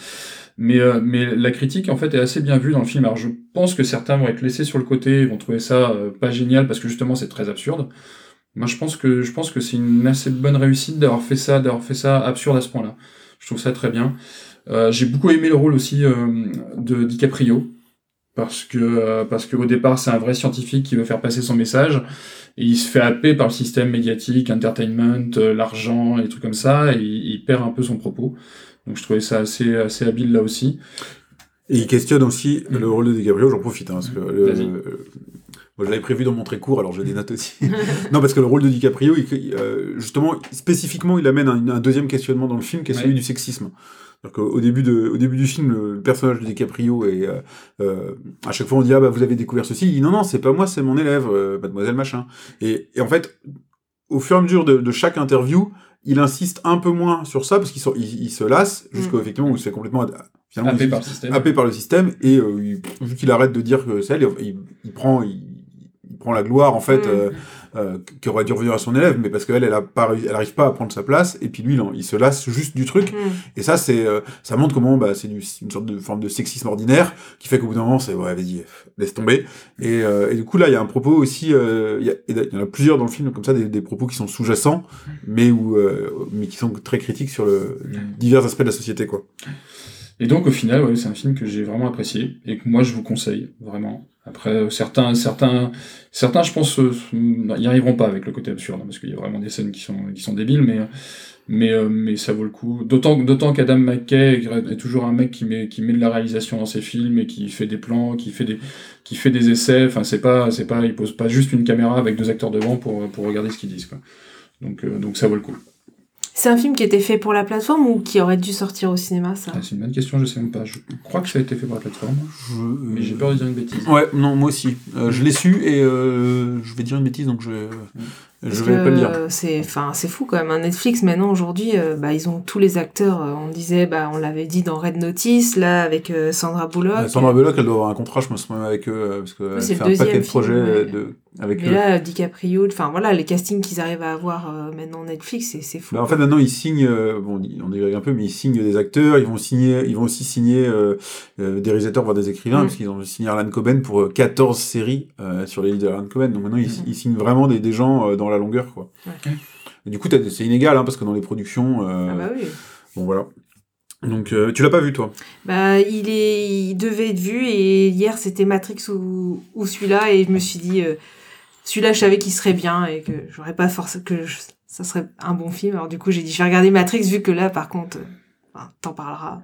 Mais, euh, mais la critique, en fait, est assez bien vue dans le film. Alors, je pense que certains vont être laissés sur le côté, vont trouver ça euh, pas génial parce que justement, c'est très absurde. Moi, je pense que je pense que c'est une assez bonne réussite d'avoir fait ça, d'avoir fait ça absurde à ce point-là. Je trouve ça très bien. Euh, j'ai beaucoup aimé le rôle aussi euh, de DiCaprio parce que euh, parce que au départ, c'est un vrai scientifique qui veut faire passer son message et il se fait happer par le système médiatique, entertainment, euh, l'argent et trucs comme ça et il, il, perd un peu son propos. Donc, je trouvais ça assez assez habile là aussi. Et il questionne aussi mmh. le rôle de DiCaprio. J'en profite hein, parce que le, moi, je l'avais prévu dans mon très court, alors j'ai des notes aussi. non, parce que le rôle de DiCaprio, il, euh, justement, spécifiquement, il amène un, un, deuxième questionnement dans le film, qui est celui ouais. du sexisme. Au début, de, au début du film, le, personnage de DiCaprio est euh, euh, à chaque fois on dit ah bah vous avez découvert ceci. Il dit non non c'est pas moi c'est mon élève euh, Mademoiselle machin. Et, et, en fait au fur et à mesure de, de, chaque interview, il insiste un peu moins sur ça parce qu'il il, il se lasse mm. jusqu'au effectivement où il se fait complètement finalement happé par le système, happé par le système et euh, vu qu'il arrête de dire que c'est elle, il, il prend il prend la gloire en fait mmh. euh, euh, qui aurait dû revenir à son élève mais parce qu'elle elle a pas elle arrive pas à prendre sa place et puis lui il, il se lasse juste du truc mmh. et ça c'est euh, ça montre comment bah c'est une sorte de forme de sexisme ordinaire qui fait qu'au bout d'un moment c'est ouais vas-y laisse tomber et, euh, et, du coup là il y a un propos aussi euh, il y, y, en a plusieurs dans le film comme ça des, des propos qui sont sous-jacents mais où mais qui sont très critiques sur le divers aspects de la société quoi et donc au final ouais, c'est un film que j'ai vraiment apprécié et que moi je vous conseille vraiment après, certains, certains, certains, je pense, euh, n'y arriveront pas avec le côté absurde, hein, parce qu'il y a vraiment des scènes qui sont, qui sont débiles, mais, mais, euh, mais ça vaut le coup. D'autant, d'autant qu'Adam McKay est toujours un mec qui met, qui met de la réalisation dans ses films et qui fait des plans, qui fait des, qui fait des essais. Enfin, c'est pas, c'est pas, il pose pas juste une caméra avec deux acteurs devant pour, pour regarder ce qu'ils disent, quoi. Donc, euh, donc ça vaut le coup. C'est un film qui était fait pour la plateforme ou qui aurait dû sortir au cinéma, ça ah, C'est une bonne question, je sais même pas. Je crois que ça a été fait pour la plateforme, je... mais j'ai peur de dire une bêtise. Ouais, non, moi aussi. Euh, je l'ai su et euh, je vais dire une bêtise, donc je, je vais pas le dire. C'est, enfin, c'est fou quand même. Un Netflix maintenant aujourd'hui, euh, bah, ils ont tous les acteurs. Euh, on disait, bah, on l'avait dit dans Red Notice, là avec euh, Sandra Bullock. Ouais, Sandra Bullock, elle doit avoir un contrat, je pense même avec eux, parce que oui, fait un paquet de projets ouais. de, avec Mais là, DiCaprio, enfin voilà, les castings qu'ils arrivent à avoir maintenant Netflix, c'est, c'est fou. Bah, en fait, maintenant ils signent, bon, on dirait un peu, mais ils signent des acteurs. Ils vont signer, ils vont aussi signer des réalisateurs, voire des écrivains, mm. parce qu'ils ont signé Alan Coben pour 14 séries sur les livres d'Alan Coben. Donc maintenant, ils, mm. ils, signent vraiment des, des gens dans la longueur, quoi. Ouais. Et du coup, c'est inégal, hein, parce que dans les productions. Euh, ah bah oui. Bon, voilà. Donc, euh, tu l'as pas vu, toi? Bah, il, est, il devait être vu, et hier, c'était Matrix ou, ou celui-là, et je me suis dit, euh, celui-là, je savais qu'il serait bien, et que j'aurais pas forcé, que je, ça serait un bon film. Alors, du coup, j'ai dit, je vais regarder Matrix, vu que là, par contre, enfin, t'en parleras.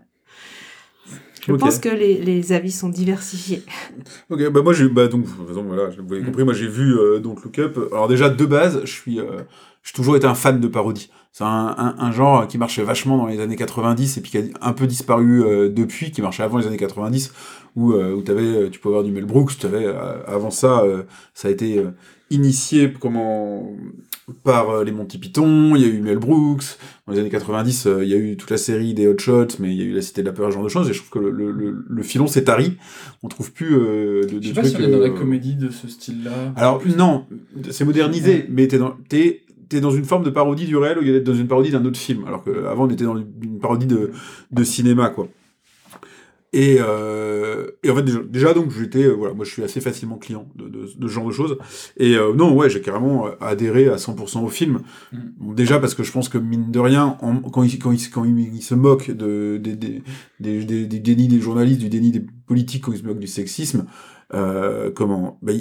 Je okay. pense que les, les, avis sont diversifiés. Ok, bah moi j'ai bah donc voilà, vous avez compris, moi j'ai vu euh, donc Look Up. Alors déjà de base, je suis euh, j'ai toujours été un fan de parodie. C'est un, un, un, genre qui marchait vachement dans les années 90 et puis qui a un peu disparu euh, depuis, qui marchait avant les années 90 où euh, où t'avais tu pouvais avoir du Mel Brooks, avais avant ça ça a été initié comment par euh, les Monty Python, il y a eu Mel Brooks, dans les années 90, euh, il y a eu toute la série des Hot Shots, mais il y a eu la Cité de la Peur, ce genre de choses, et je trouve que le, le, le, le filon s'est tari, on trouve plus euh, de, de Je sais pas si on est dans la euh, comédie de ce style-là. Alors, non, c'est modernisé, Ouais. mais t'es dans... T'es, t'es dans une forme de parodie du réel au lieu d'être dans une parodie d'un autre film, alors qu'avant on était dans une parodie de, de cinéma, quoi. Et, euh, et en fait, déjà, déjà, donc, j'étais, euh, voilà, moi je suis assez facilement client de, de, de ce genre de choses. Et euh, non, ouais, j'ai carrément adhéré à 100% au film. Mm. Bon, déjà parce que je pense que, mine de rien, en- quand, il, quand, il, quand il, il se moque de, des, des, des, des, des dénis des journalistes, du déni des politiques, quand il se moque du sexisme, euh, comment? Bah,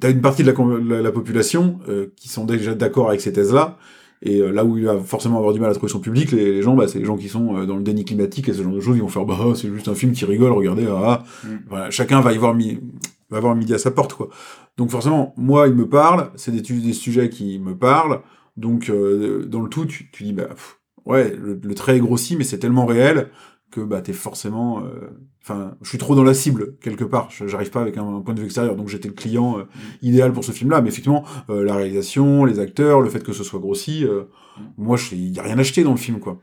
T'as une partie de la, la, la population euh, qui sont déjà d'accord avec ces thèses-là. Et euh, là où il va forcément avoir du mal à trouver son public, les, les gens, bah, c'est les gens qui sont euh, dans le déni climatique et ce genre de choses, ils vont faire bah c'est juste un film qui rigole, regardez, ah, ah. Mm. voilà, chacun va y voir mi va voir midi à sa porte quoi. Donc forcément, moi il me parle, c'est des, des sujets qui me parlent, donc euh, dans le tout tu, tu dis bah pff, ouais le, le trait est grossi mais c'est tellement réel que bah t'es forcément, euh, enfin je suis trop dans la cible quelque part, j'arrive pas avec un, un point de vue extérieur, donc j'étais le client euh, idéal pour ce film-là, mais effectivement euh, la réalisation, les acteurs, le fait que ce soit grossi, euh, moi il y a rien acheté dans le film quoi.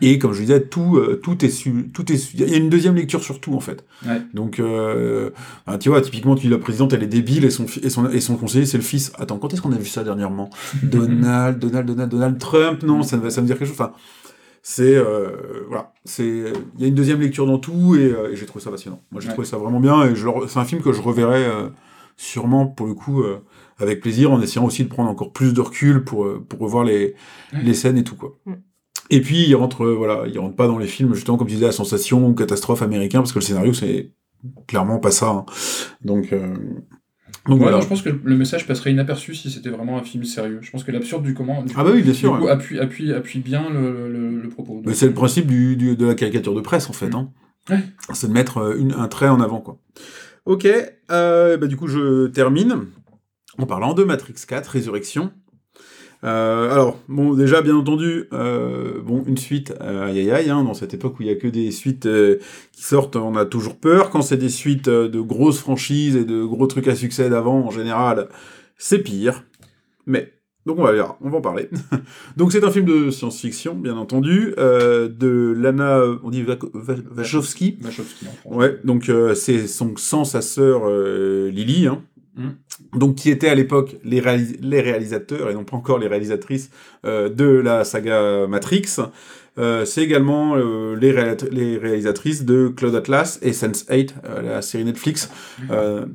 Et comme je disais, tout, tout est su, tout est il y a une deuxième lecture sur tout en fait. Ouais. Donc, euh, ah, tu vois, typiquement, tu dis la présidente, elle est débile et son, et son, et son conseiller, c'est le fils. Attends, quand est-ce qu'on a vu ça dernièrement? Donald, Donald, Donald, Donald Trump? Non, ça, me- ça me dire quelque chose. Enfin, c'est euh, voilà, c'est il y a une deuxième lecture dans tout et, euh, et j'ai trouvé ça passionnant. Moi, j'ai Ouais. trouvé ça vraiment bien et je c'est un film que je reverrai euh, sûrement pour le coup euh, avec plaisir, en essayant aussi de prendre encore plus de recul pour euh, pour revoir les Ouais. les scènes et tout quoi. Mm. Et puis il rentre euh, voilà, il rentre pas dans les films justement comme tu disais la sensation ou catastrophe américain parce que le scénario c'est clairement pas ça. hein. Donc euh, donc Ouais, voilà. non, je pense que le message passerait inaperçu si c'était vraiment un film sérieux. Je pense que l'absurde du comment du Ah bah oui, bien du sûr. coup, ouais. appuie, appuie, appuie bien le, le, le propos. Mais c'est le principe du, du- de la caricature de presse, en fait. Hein. Ouais. C'est de mettre euh, une, un trait en avant, quoi. Ok, euh, bah, du coup, je termine en parlant de Matrix 4, Résurrection. Euh, alors, bon, déjà, bien entendu, euh, bon, une suite, euh, aïe aïe aïe, hein, dans cette époque où il y a que des suites qui sortent, on a toujours peur. Quand c'est des suites de grosses franchises et de gros trucs à succès d'avant, en général, c'est pire. Mais, donc on va, voir, on va en parler. donc c'est un film de science-fiction, bien entendu, de Lana, on dit Wachowski. Wachowski en France. Ouais, donc c'est son sans sa sœur Lily, hein. Mm. donc qui étaient à l'époque les, réalis- les réalisateurs et non pas encore les réalisatrices euh, de la saga Matrix. Euh, c'est également euh, les, réalisatrices de Cloud Atlas et Sense8, euh, la série Netflix,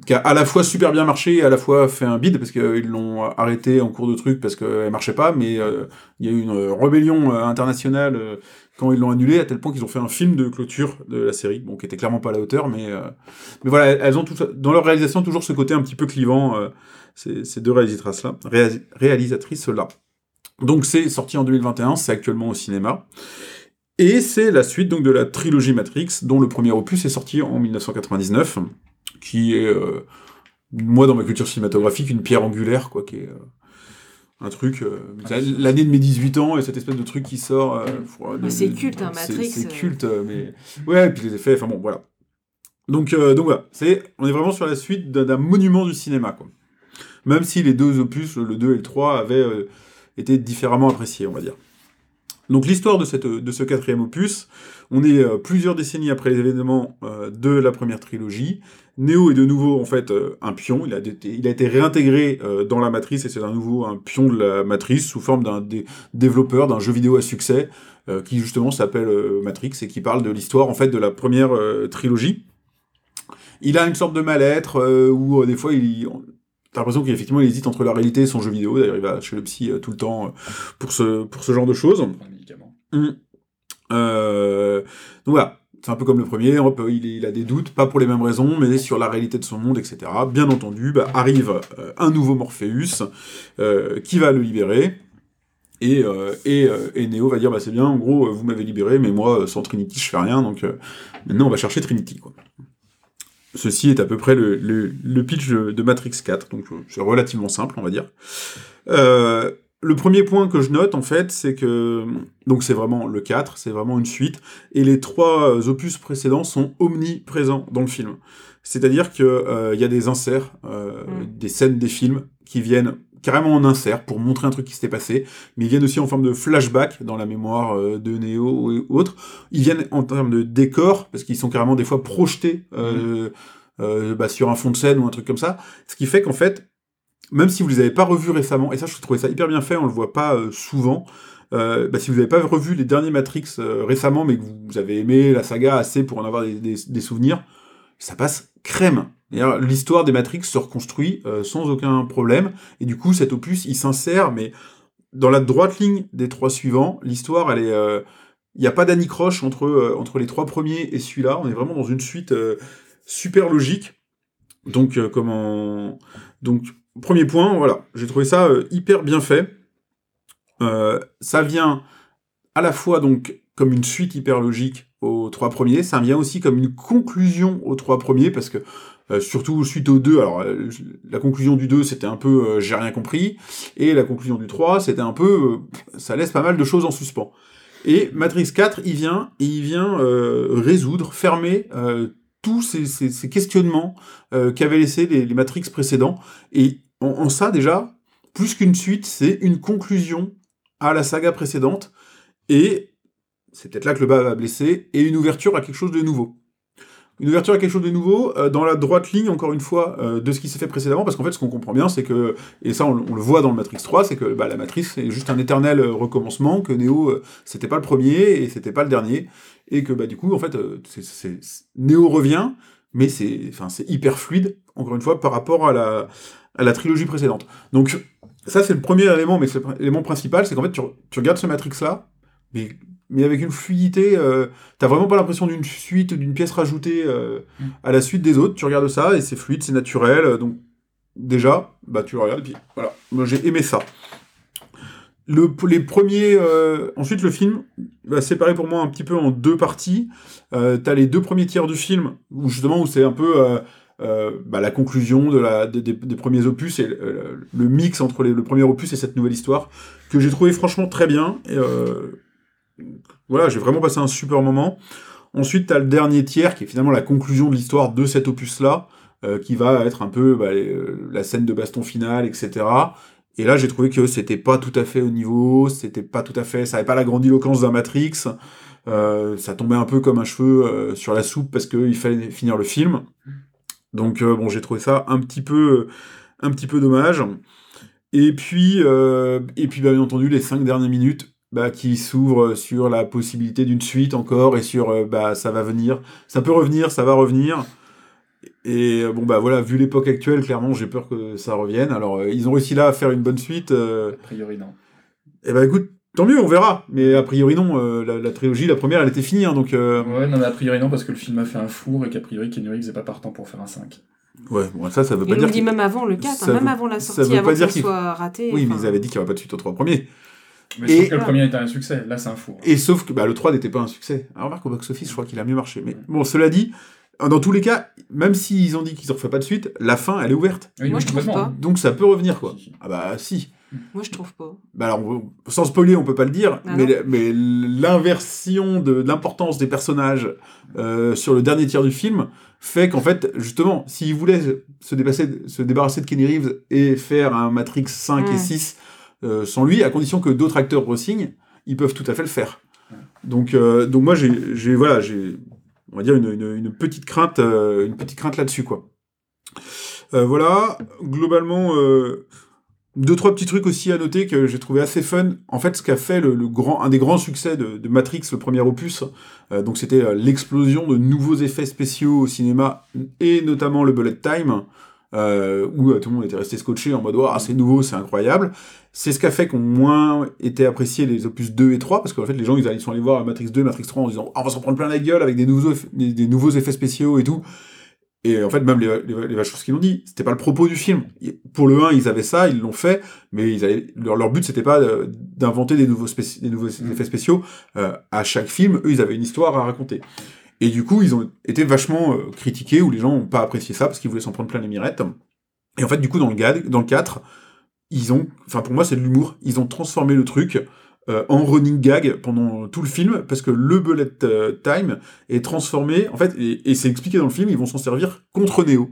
qui a à la fois super bien marché et à la fois fait un bide parce qu'ils l'ont arrêté en cours de truc parce qu'elle marchait pas, mais il y a eu une rébellion internationale quand ils l'ont annulé à tel point qu'ils ont fait un film de clôture de la série, qui était clairement pas à la hauteur, mais euh, voilà, elles ont dans leur réalisation toujours ce côté un petit peu clivant, euh, ces, deux réalisatrices là, réalisatrices là. Donc c'est sorti en 2021, c'est actuellement au cinéma. Et c'est la suite donc de la trilogie Matrix, dont le premier opus est sorti en 1999, qui est, euh, moi dans ma culture cinématographique, une pierre angulaire, quoi, qui est un truc... euh, c'est L'année de mes 18 ans, et cette espèce de truc qui sort... euh, faut- Mais c'est culte, hein, Matrix, C'est euh. culte, mais... Ouais, et puis les effets, enfin bon, voilà. Donc, euh, donc voilà, c'est, on est vraiment sur la suite d'un monument du cinéma, quoi. Même si les deux opus, le 2 et le 3, avaient été différemment appréciés, on va dire. Donc l'histoire de, cette, de ce quatrième opus, on est plusieurs décennies après les événements de la première trilogie. Neo est de nouveau en fait euh, un pion, il a, été, il a été réintégré euh, dans la matrice et c'est à nouveau un pion de la matrice sous forme d'un dé- développeur d'un jeu vidéo à succès euh, qui justement s'appelle Matrix et qui parle de l'histoire en fait de la première trilogie. Il a une sorte de mal-être où des fois il, T'as l'impression qu'effectivement il hésite entre la réalité et son jeu vidéo. D'ailleurs, il va chez le psy tout le temps pour ce, pour ce genre de choses. Un médicament. Euh, donc voilà, c'est un peu comme le premier, il, a des doutes, pas pour les mêmes raisons, mais sur la réalité de son monde, etc. Bien entendu, bah, arrive euh, un nouveau Morpheus euh, qui va le libérer. Et, euh, et, euh, et Neo va dire bah c'est bien, en gros, vous m'avez libéré, mais moi, sans Trinity, je fais rien, donc maintenant on va chercher Trinity. Quoi. Ceci est à peu près le, le, pitch de, de Matrix 4, donc c'est relativement simple, on va dire. Euh, le premier point que je note, en fait, c'est que. Donc, c'est vraiment le 4, c'est vraiment une suite. Et les trois euh, opus précédents sont omniprésents dans le film. C'est-à-dire qu'il y a des inserts, euh, Mm. des scènes des films qui viennent carrément en insert pour montrer un truc qui s'était passé, mais ils viennent aussi en forme de flashback dans la mémoire euh, de Neo et autres. Ils viennent en termes de décor, parce qu'ils sont carrément des fois projetés euh, euh, bah, sur un fond de scène ou un truc comme ça, ce qui fait qu'en fait, même si vous les avez pas revus récemment, et ça je trouvais ça hyper bien fait, on le voit pas euh, souvent, euh, bah, si vous n'avez pas revu les derniers Matrix euh, récemment, mais que vous avez aimé la saga assez pour en avoir des, souvenirs, ça passe crème. L'histoire des Matrix se reconstruit sans aucun problème, et du coup, cet opus, il s'insère, mais dans la droite ligne des trois suivants, l'histoire, elle est... Il n'y a pas d'anicroche entre, entre les trois premiers et celui-là, on est vraiment dans une suite super logique. Donc, comment... Donc, premier point, voilà, j'ai trouvé ça euh, hyper bien fait. Euh, ça vient à la fois donc comme une suite hyper logique aux trois premiers, ça vient aussi comme une conclusion aux trois premiers, parce que euh, surtout suite aux deux, alors la conclusion du 2 c'était un peu j'ai rien compris, et la conclusion du 3 c'était un peu ça laisse pas mal de choses en suspens. Et Matrix 4 il vient, il vient résoudre, fermer tous ces, questionnements qu'avaient laissé les, les Matrix précédents, et en, en ça déjà, plus qu'une suite, c'est une conclusion à la saga précédente, et c'est peut-être là que le bas va blesser, et une ouverture à quelque chose de nouveau. Une ouverture à quelque chose de nouveau, euh, dans la droite ligne, encore une fois, euh, de ce qui s'est fait précédemment, parce qu'en fait, ce qu'on comprend bien, c'est que, et ça, on, le- voit dans le Matrix 3, c'est que bah, la Matrix, c'est juste un éternel euh, recommencement, que Neo, c'était pas le premier, et c'était pas le dernier, et que, bah, du coup, en fait, c'est- Neo revient, mais c'est c'est hyper fluide, encore une fois, par rapport à la, à la trilogie précédente. Donc, ça, c'est le premier élément, mais c'est l'élément principal, c'est qu'en fait, tu, regardes ce Matrix-là, mais, mais avec une fluidité, euh, t'as vraiment pas l'impression d'une suite, d'une pièce rajoutée euh, à la suite des autres. Tu regardes ça et c'est fluide, c'est naturel. euh, donc, déjà, bah, tu le regardes, et puis voilà. Moi, j'ai aimé ça. Le, les premiers. euh, ensuite, le film va séparer pour moi un petit peu en deux parties. Euh, t'as les deux premiers tiers du film, où justement, où c'est un peu. Bah, la conclusion des, premiers opus et le, le mix entre le premier opus et cette nouvelle histoire que j'ai trouvé franchement très bien. Euh, voilà, j'ai vraiment passé un super moment. Ensuite, tu as le dernier tiers qui est finalement la conclusion de l'histoire de cet opus-là, euh, qui va être un peu bah, euh, la scène de baston finale, etc. Et là, j'ai trouvé que c'était pas tout à fait au niveau, c'était pas tout à fait, ça avait pas la grandiloquence d'un Matrix. Euh, ça tombait un peu comme un cheveu euh, sur la soupe parce qu'il fallait finir le film. Donc euh, bon, j'ai trouvé ça un petit peu, un petit peu dommage. Et puis, euh, et puis bah, bien entendu, les cinq dernières minutes bah, qui s'ouvrent sur la possibilité d'une suite encore et sur euh, bah ça va venir, ça peut revenir, ça va revenir. Et euh, bon bah voilà, vu l'époque actuelle, clairement, j'ai peur que ça revienne. Alors euh, ils ont réussi là à faire une bonne suite. euh, A priori, non. et bah écoute, tant mieux, on verra. Mais a priori non, euh, la, la trilogie, la première, elle était finie, hein, donc euh, Ouais, non, mais a priori, non, parce que le film a fait un four et qu'a priori, Kenny Reeves est pas partant pour faire un 5. ouais, bon ça, ça veut Ils pas l'ont dire. dit même avant le 4, ça hein, même veut- avant la ça sortie, veut avant pas que dire ça qu'il- soit raté. Oui, mais ils avaient dit qu'il n'y aurait pas de suite aux trois premiers. Mais Et- sauf que le premier était un succès, là c'est un four. Et sauf que bah, le 3 n'était pas un succès. Alors remarque au box-office, je crois qu'il a mieux marché. Mais bon, cela dit, dans tous les cas, même s'ils ont dit qu'ils ne refait pas de suite, la fin, elle est ouverte. Oui, Moi, je trouve pas. Donc ça peut revenir, quoi. Ah bah si. Moi, je trouve pas. Bah alors, on- sans spoiler, on peut pas le dire, Ah mais, mais l'inversion de, de l'importance des personnages euh, sur le dernier tiers du film fait qu'en fait, justement, s'ils voulaient se, dépasser, se débarrasser de Kenny Reeves et faire un Matrix 5 et Mm. 6 euh, sans lui, à condition que d'autres acteurs re-signent, ils peuvent tout à fait le faire. Donc, euh, donc moi, j'ai, voilà, j'ai, on va dire une, une- une petite crainte, une petite crainte là-dessus, quoi. Voilà, globalement, deux trois petits trucs aussi à noter que j'ai trouvé assez fun. En fait, ce qu'a fait un des grands succès de, Matrix, le premier opus, euh, donc c'était euh, l'explosion de nouveaux effets spéciaux au cinéma et notamment le bullet time. Euh, où tout le monde était resté scotché en mode ah c'est nouveau c'est incroyable c'est ce qui a fait qu'ont moins été appréciés les opus 2 et 3 parce qu'en fait les gens ils, sont allés voir Matrix 2 Matrix 3 en disant Ah, on va s'en prendre plein la gueule avec des nouveaux effets spéciaux et tout et en fait même les, les, les Wachowski l'ont dit c'était pas le propos du film pour le 1 ils avaient ça ils l'ont fait mais ils avaient, leur, leur but c'était pas euh, d'inventer des nouveaux, spéci- des nouveaux Mm. effets spéciaux Euh, à chaque film eux ils avaient une histoire à raconter et du coup, ils ont été vachement euh, critiqués, ou les gens n'ont pas apprécié ça, parce qu'ils voulaient s'en prendre plein les mirettes. Et en fait, du coup, dans le, dans le 4, ils ont, enfin pour moi c'est de l'humour, ils ont transformé le truc euh, en running gag pendant tout le film, parce que le bullet euh, time est transformé, en fait, et, c'est expliqué dans le film, ils vont s'en servir contre Neo.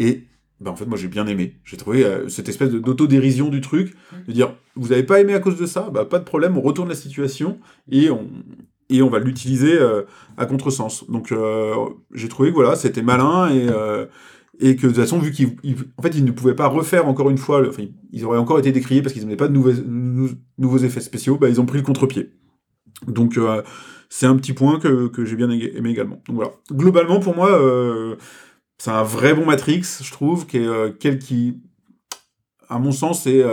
Et bah en fait moi j'ai bien aimé. J'ai trouvé euh, cette espèce d'autodérision du truc, de dire vous avez pas aimé à cause de ça, bah pas de problème, on retourne la situation et on et on va l'utiliser à contresens. Donc j'ai trouvé que voilà c'était malin et et que de toute façon vu qu'ils fait ils ne pouvaient pas refaire encore une fois, enfin ils auraient encore été décriés parce qu'ils n'avaient pas de nouveaux nou- nouveaux effets spéciaux, bah ils ont pris le contre-pied. Donc euh, c'est un petit point que, j'ai bien aimé également. Donc voilà. Globalement pour moi euh, c'est un vrai bon Matrix, je trouve, qui est euh, quel qui, à mon sens, est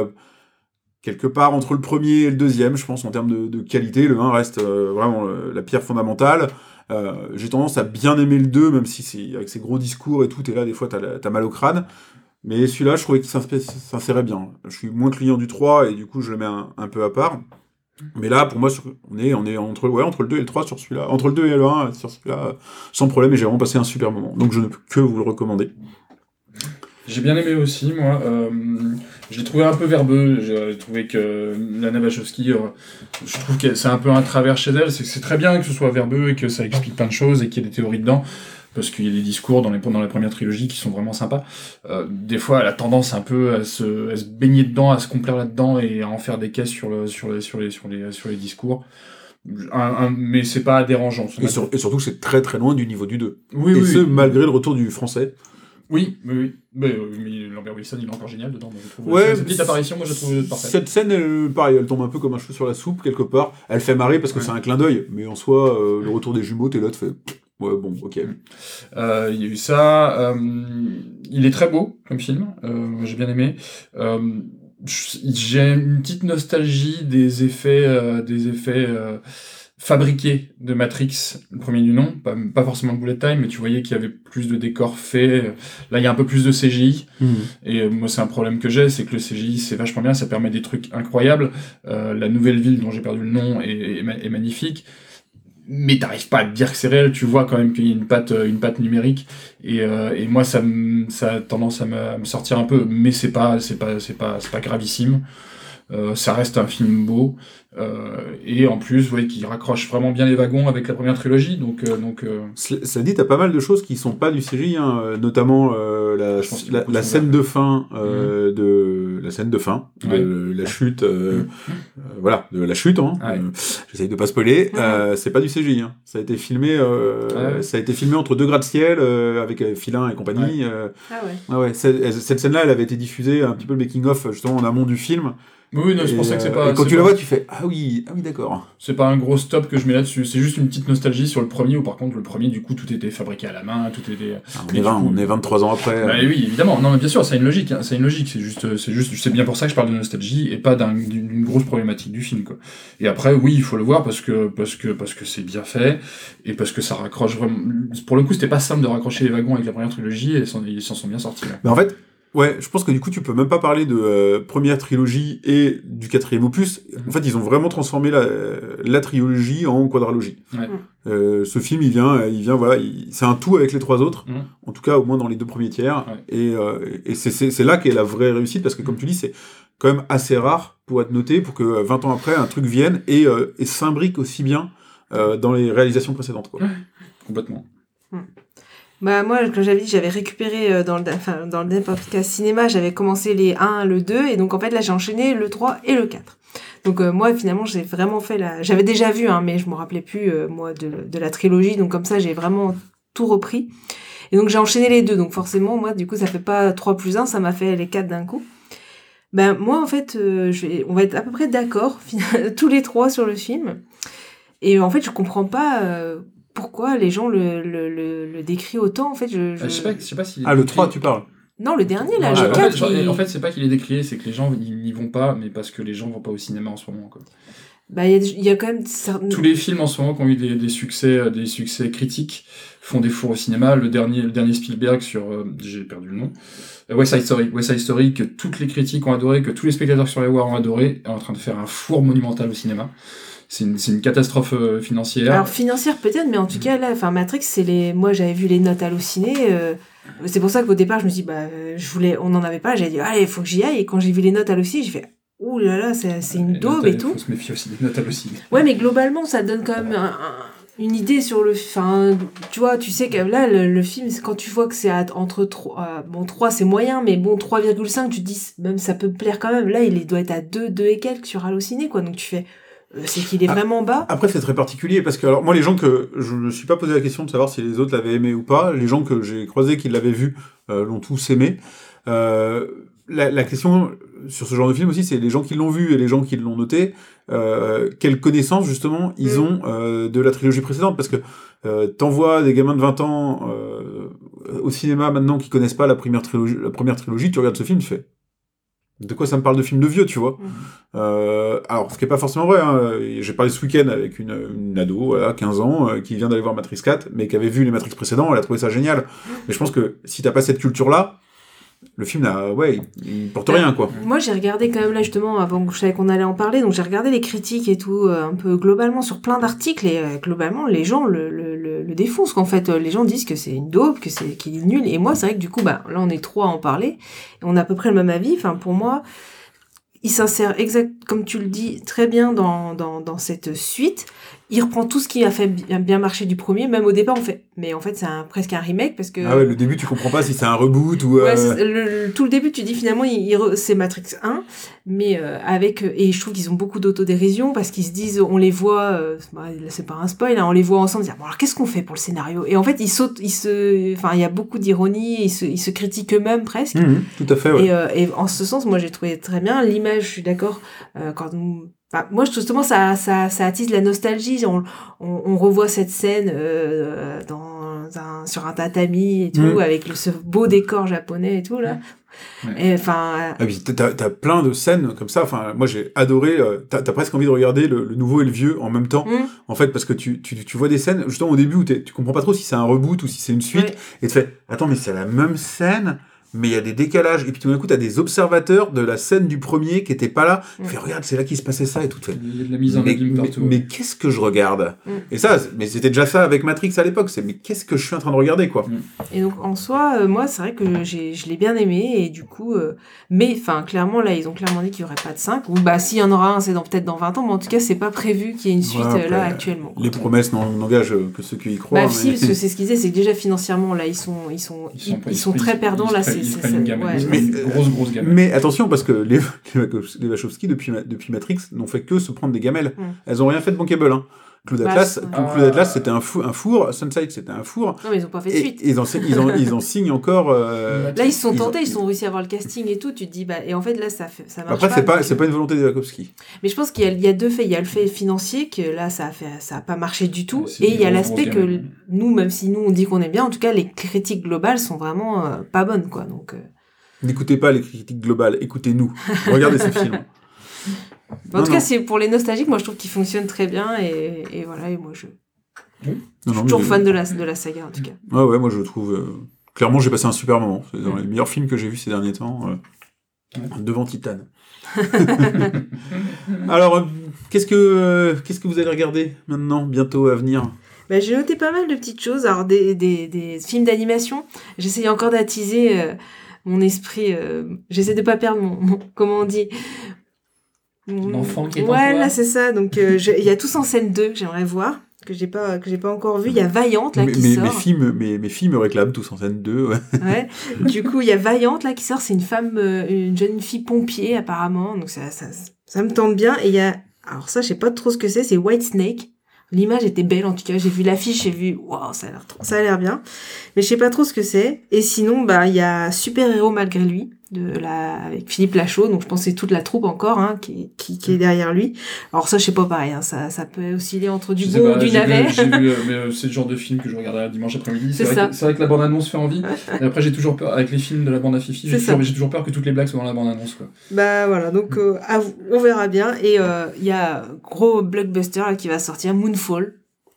quelque part entre le premier et le deuxième, je pense, en termes de, de qualité. Le 1 reste vraiment la pierre fondamentale. Euh, J'ai tendance à bien aimer le 2, même si avec ses gros discours et tout, et là, des fois, t'as mal au crâne. Mais celui-là, je trouvais qu'il s'insérait bien. Je suis moins client du 3, et du coup, je le mets un, peu à part. Mais là, pour moi, sur- on est, on est entre, ouais, entre le 2 et le 3 sur celui-là. Entre le 2 et le 1 sur celui-là, sans problème, et j'ai vraiment passé un super moment. Donc, je ne peux que vous le recommander. J'ai bien aimé aussi, moi. Euh, je l'ai trouvé un peu verbeux. J'ai trouvé que Lana Wachowski, euh, je trouve que c'est un peu un travers chez elle. C'est que c'est très bien que ce soit verbeux et que ça explique plein de choses et qu'il y ait des théories dedans. Parce qu'il y a des discours dans, les, dans la première trilogie qui sont vraiment sympas. Euh, des fois, elle a tendance un peu à se, à se baigner dedans, à se complaire là-dedans et à en faire des caisses sur, le, sur, les, sur, les, sur, les, sur les discours. Un- un- mais c'est pas dérangeant. Et, sur- et surtout, c'est très très loin du niveau du 2. Oui, et oui, ce, malgré le retour du français. Oui, oui, oui. Mais, euh, mais Lambert Wilson, il est encore génial dedans. je trouve. Ouais, Cette petite apparition, moi, je trouve parfaite. Cette scène, elle, pareil, elle tombe un peu comme un cheveu sur la soupe, quelque part. Elle fait marrer parce que Ouais. c'est un clin d'œil. Mais en soi, euh, le retour des jumeaux, t'es là, tu fais. Ouais, bon, ok. Euh, Il y a eu ça. euh, il est très beau comme film. Euh, J'ai bien aimé. Euh, J'ai une petite nostalgie des effets, euh, des effets fabriqués de Matrix, le premier du nom. Pas, pas forcément de bullet time, mais tu voyais qu'il y avait plus de décors faits. Là, il y a un peu plus de CGI. Et euh, moi, c'est un problème que j'ai, c'est que le CGI, c'est vachement bien, ça permet des trucs incroyables. Euh, la nouvelle ville dont j'ai perdu le nom est, est ma- est magnifique. Mais t'arrives pas à te dire que c'est réel, tu vois quand même qu'il y a une patte, euh, une patte numérique. Et, euh, et moi, ça, ça a tendance à me, à me sortir un peu, mais c'est pas, c'est pas, c'est pas, c'est pas gravissime. Euh, ça reste un film beau. Euh, et en plus, ouais, qui raccroche vraiment bien les wagons avec la première trilogie. Donc, euh, donc euh, Cela cela dit, t'as pas mal de choses qui sont pas du CGI, hein, euh, notamment euh, la, la, scène de fin euh, de la scène de fin de la chute, euh, voilà, de la chute. Hein, Ouais. euh, J'essaye de pas spoiler. euh, c'est pas du CGI. Hein. Ça a été filmé, euh, Ah ouais. ça a été filmé entre deux gratte-ciel euh, avec Filin et compagnie. euh, Ah ouais. ah ouais, cette, cette scène-là, elle avait été diffusée un petit peu le making of justement en amont du film. Oui, non, c'est pour ça que c'est euh, pas. et quand tu la vois, tu fais ah oui, ah oui, d'accord. C'est pas un gros stop que je mets là-dessus, c'est juste une petite nostalgie sur le premier où par contre le premier du coup tout était fabriqué à la main, tout était. Ah, On est, du 20, coup- on est 23 ans après. Bah oui évidemment, non mais bien sûr, c'est une logique, hein, c'est une logique, c'est juste, c'est juste, c'est bien pour ça que je parle de nostalgie et pas d'un- d'une grosse problématique du film quoi. Et après oui il faut le voir parce que parce que parce que c'est bien fait et parce que ça raccroche vraiment. Pour le coup c'était pas simple de raccrocher les wagons avec la première trilogie et ils s'en- ils s'en sont bien sortis là. Mais en fait, ouais, je pense que du coup, tu peux même pas parler de euh, première trilogie et du quatrième opus. En fait, ils ont vraiment transformé la, la trilogie en quadralogie. Ouais. Euh, ce film, il vient, il vient, voilà, il- c'est un tout avec les trois autres. Mhm. En tout cas, au moins dans les deux premiers tiers. Ouais. Et, euh, et c'est- là qu'est la vraie réussite parce que, comme tu dis, c'est quand même assez rare pour être noté pour que euh, 20 ans après, un truc vienne et, euh, et s'imbrique aussi bien euh, dans les réalisations précédentes. Quoi. Complètement. Bah moi, comme j'avais dit, j'avais récupéré euh, dans le, enfin, dans le podcast cinéma, j'avais commencé les 1, le 2, et donc en fait là j'ai enchaîné le 3 et le 4. Donc euh, moi finalement j'ai vraiment fait la... J'avais déjà vu, hein, mais je me rappelais plus euh, moi de, de la trilogie, donc comme ça j'ai vraiment tout repris. Et donc j'ai enchaîné les deux, donc forcément moi du coup ça fait pas 3 plus 1, ça m'a fait les 4 d'un coup. Ben moi en fait, euh, on va être à peu près d'accord tous les trois sur le film. Et en fait je comprends pas... pourquoi les gens le, le, le, le décrivent autant en fait je, je... Euh, je sais pas, je sais pas si. Ah, le 3, tu parles Non, le dernier, là, le en 4. fait, genre, il- en fait, c'est pas qu'il est décrié, c'est que les gens ils n'y vont pas, mais parce que les gens vont pas au cinéma en ce moment. Quoi. bah, il y, a y quand même... certaines- Tous les films en ce moment qui ont eu des, des succès, euh, des succès critiques font des fours au cinéma. Le dernier, le dernier Spielberg sur, euh, j'ai perdu le nom, euh, West Side Story. West Side Story que toutes les critiques ont adoré, que tous les spectateurs sur les voir ont adoré, est en train de faire un four monumental au cinéma. C'est une, une catastrophe euh, financière. Alors, financière peut-être, mais en tout cas, là, enfin, Matrix, c'est les... Moi, j'avais vu les notes hallucinées. euh, C'est pour ça qu'au départ, je me suis dit, bah, euh, je voulais... on n'en avait pas. J'avais dit, allez, il faut que j'y aille. Et quand j'ai vu les notes hallucinées, j'ai fait, ouh là là, c'est c'est une daube et il tout. faut se méfier aussi des notes hallucinées. Ouais, mais globalement, ça donne quand même un, un- une idée sur le enfin tu vois tu sais que là le, le film quand tu vois que c'est entre 3 bon 3 c'est moyen mais bon 3,5 tu te dis même ça peut me plaire quand même là il doit être à 2 2 et quelques sur Allociné quoi donc tu fais c'est qu'il est Ah. vraiment bas Après, c'est très particulier parce que, alors, moi, les gens que je me suis pas posé la question de savoir si les autres l'avaient aimé ou pas, les gens que j'ai croisés qui l'avaient vu euh, l'ont tous aimé. Euh, la, la question sur ce genre de film aussi, c'est les gens qui l'ont vu et les gens qui l'ont noté, euh, quelle connaissance justement ils Mm. ont euh, de la trilogie précédente? Parce que euh, t'envoies des gamins de 20 ans euh, au cinéma maintenant qui connaissent pas la première trilogie, la première trilogie, tu regardes ce film, tu fais de quoi ça me parle de film de vieux, tu vois Mm. euh, Alors, ce qui est pas forcément vrai. Hein. J'ai parlé ce week-end avec une, une ado, voilà, 15 ans, euh, qui vient d'aller voir Matrix 4, mais qui avait vu les Matrix précédents, elle a trouvé ça génial. Mais je pense que si t'as pas cette culture-là, le film, n'a, ouais, il, porte rien, quoi. Moi, j'ai regardé quand même là justement avant que je savais qu'on allait en parler, donc j'ai regardé les critiques et tout euh, un peu globalement sur plein d'articles et euh, globalement les gens le, le, le, défoncent qu'en fait les gens disent que c'est une dope, que c'est qu'il est nul et moi c'est vrai que du coup bah là on est trois à en parler et on a à peu près le même avis. Enfin pour moi il s'insère exact comme tu le dis très bien dans dans, dans cette suite. Il reprend tout ce qui a fait bien, marcher du premier, même au départ on fait mais en fait c'est un, presque un remake parce que Ah ouais, le début, tu comprends pas si c'est un reboot ou... euh, Ouais, c'est- le, le- tout le début, tu dis finalement, il, il re- c'est Matrix 1, mais euh, avec et je trouve qu'ils ont beaucoup d'autodérision parce qu'ils se disent, on les voit, euh, bah, c'est pas un spoil, hein, on les voit ensemble dire bon alors qu'est-ce qu'on fait pour le scénario? Et en fait, ils sautent, ils se, enfin il y a beaucoup d'ironie, ils se, ils se critiquent eux-mêmes presque. mhm, tout à fait, ouais. Et, euh, et en ce sens, moi, j'ai trouvé très bien l'image. Je suis d'accord. euh, quand on- enfin, moi, justement, ça, ça, ça attise la nostalgie. On, on, on revoit cette scène euh, dans un, sur un tatami et tout, Mm. avec le, ce beau décor japonais et tout là. Ouais. Et enfin, Ah, puis t'as, t'as plein de scènes comme ça. Enfin, moi j'ai adoré. euh, t'as, t'as presque envie de regarder le, le nouveau et le vieux en même temps. Mm. En fait, parce que tu, tu, tu vois des scènes justement au début où tu comprends pas trop si c'est un reboot ou si c'est une suite. Ouais. Et tu fais attends mais c'est la même scène. Mais il y a des décalages. Et puis tout d'un coup, t'as des observateurs de la scène du premier qui étaient pas là. Tu Mm. fais regarde, c'est là qu'il se passait ça et tout. Tu fais, Il y a de la mise en mais, abîme mais- partout. mais qu'est-ce que je regarde Mm. Et ça, mais c'était déjà ça avec Matrix à l'époque. C'est mais qu'est-ce que je suis en train de regarder quoi Et donc en soi, euh, moi c'est vrai que j'ai, je l'ai bien aimé et du coup, euh, mais enfin clairement là ils ont clairement dit qu'il y aurait pas de 5 ou bah s'il y en aura un c'est dans peut-être dans 20 ans, mais en tout cas c'est pas prévu qu'il y ait une suite Ouais, euh, là actuellement. Les promesses n'en- n'engagent que ceux qui y croient. Bah mais- si parce que c'est ce qu'ils disaient, c'est que déjà financièrement là ils sont ils sont ils, ils sont, très perdants là, c'est c'est- une gamme. ouais. Prennent Mais, une grosse, grosse gamme. Mais attention, parce que les, les Wachowski- depuis, depuis Matrix, n'ont fait que se prendre des gamelles. Mm. Elles ont rien fait de bankable. Hein. Cloud Bah, Atlas, Cloud. Atlas, c'était un, fou, un four. Sunset, c'était un four. Non mais ils ont pas fait de Et, suite. ils, en, ils, en, ils en signent encore. euh, Là ils se sont ils ont- tentés, ils sont réussi à avoir le casting et tout, tu te dis bah et en fait là ça fait ça marche Après, c'est pas. c'est pas une volonté des Wachowski. Mais je pense qu'il y, a- il y a deux faits. Il y a le fait financier que là, ça a, fait, ça a pas marché du tout. Et il y a l'aspect que nous, même si nous on dit qu'on est bien, en tout cas, les critiques globales sont vraiment euh, pas bonnes, quoi. Donc, euh, N'écoutez pas les critiques globales, écoutez-nous. Regardez ces films. En Non, tout cas, c'est pour les nostalgiques. Moi, je trouve qu'il fonctionne très bien et, et voilà. Et moi, je, Non, je non, suis toujours mais- fan de la, de la saga, en tout cas. Ouais, ouais, moi je trouve. euh, Clairement, j'ai passé un super moment. C'est dans les meilleurs films que j'ai vus ces derniers temps. euh, Devant Titan. Alors, euh, qu'est-ce que euh, qu'est-ce que vous allez regarder maintenant, bientôt à venir? Bah, j'ai noté pas mal de petites choses. Alors, des, des, des films d'animation. J'essaye encore d'attiser euh, mon esprit. euh, J'essaie de pas perdre mon, mon- Comment on dit L'enfant qui est en Ouais, toi. là, c'est ça. Donc, euh, il y a Tous en scène 2 que j'aimerais voir. Que j'ai pas, que j'ai pas encore vu. Il y a Vaillante, là, mes, qui mes- sort. mes filles me, mes, mes filles me réclament tous en scène 2. ouais. Ouais. Du coup, il y a Vaillante, là, qui sort. C'est une femme, euh, une jeune fille pompier, apparemment. Donc, ça, ça, ça me tente bien. Et il y a, alors ça, je sais pas trop ce que c'est. C'est White Snake. L'image était belle, en tout cas. J'ai vu l'affiche, j'ai vu, waouh, ça a l'air trop, ça a l'air bien. Mais je sais pas trop ce que c'est. Et sinon, bah, il y a Super Héros malgré lui. De la, avec Philippe Lachaud, donc je pense que c'est toute la troupe encore, hein, qui, qui, qui est derrière lui. Alors ça, je sais pas pareil, hein, ça, ça peut osciller entre du bon ou du navet. vu- j'ai vu, euh, mais euh, c'est le genre de film que je regarderai dimanche après-midi. C'est C'est vrai, que- c'est vrai que la bande-annonce fait envie. Et après, j'ai toujours peur, avec les films de la bande à Fifi, j'ai toujours, j'ai toujours peur que toutes les blagues soient dans la bande-annonce. quoi. Bah voilà, donc euh, à vous- on verra bien. Et euh, il y a gros blockbuster là, qui va sortir, Moonfall.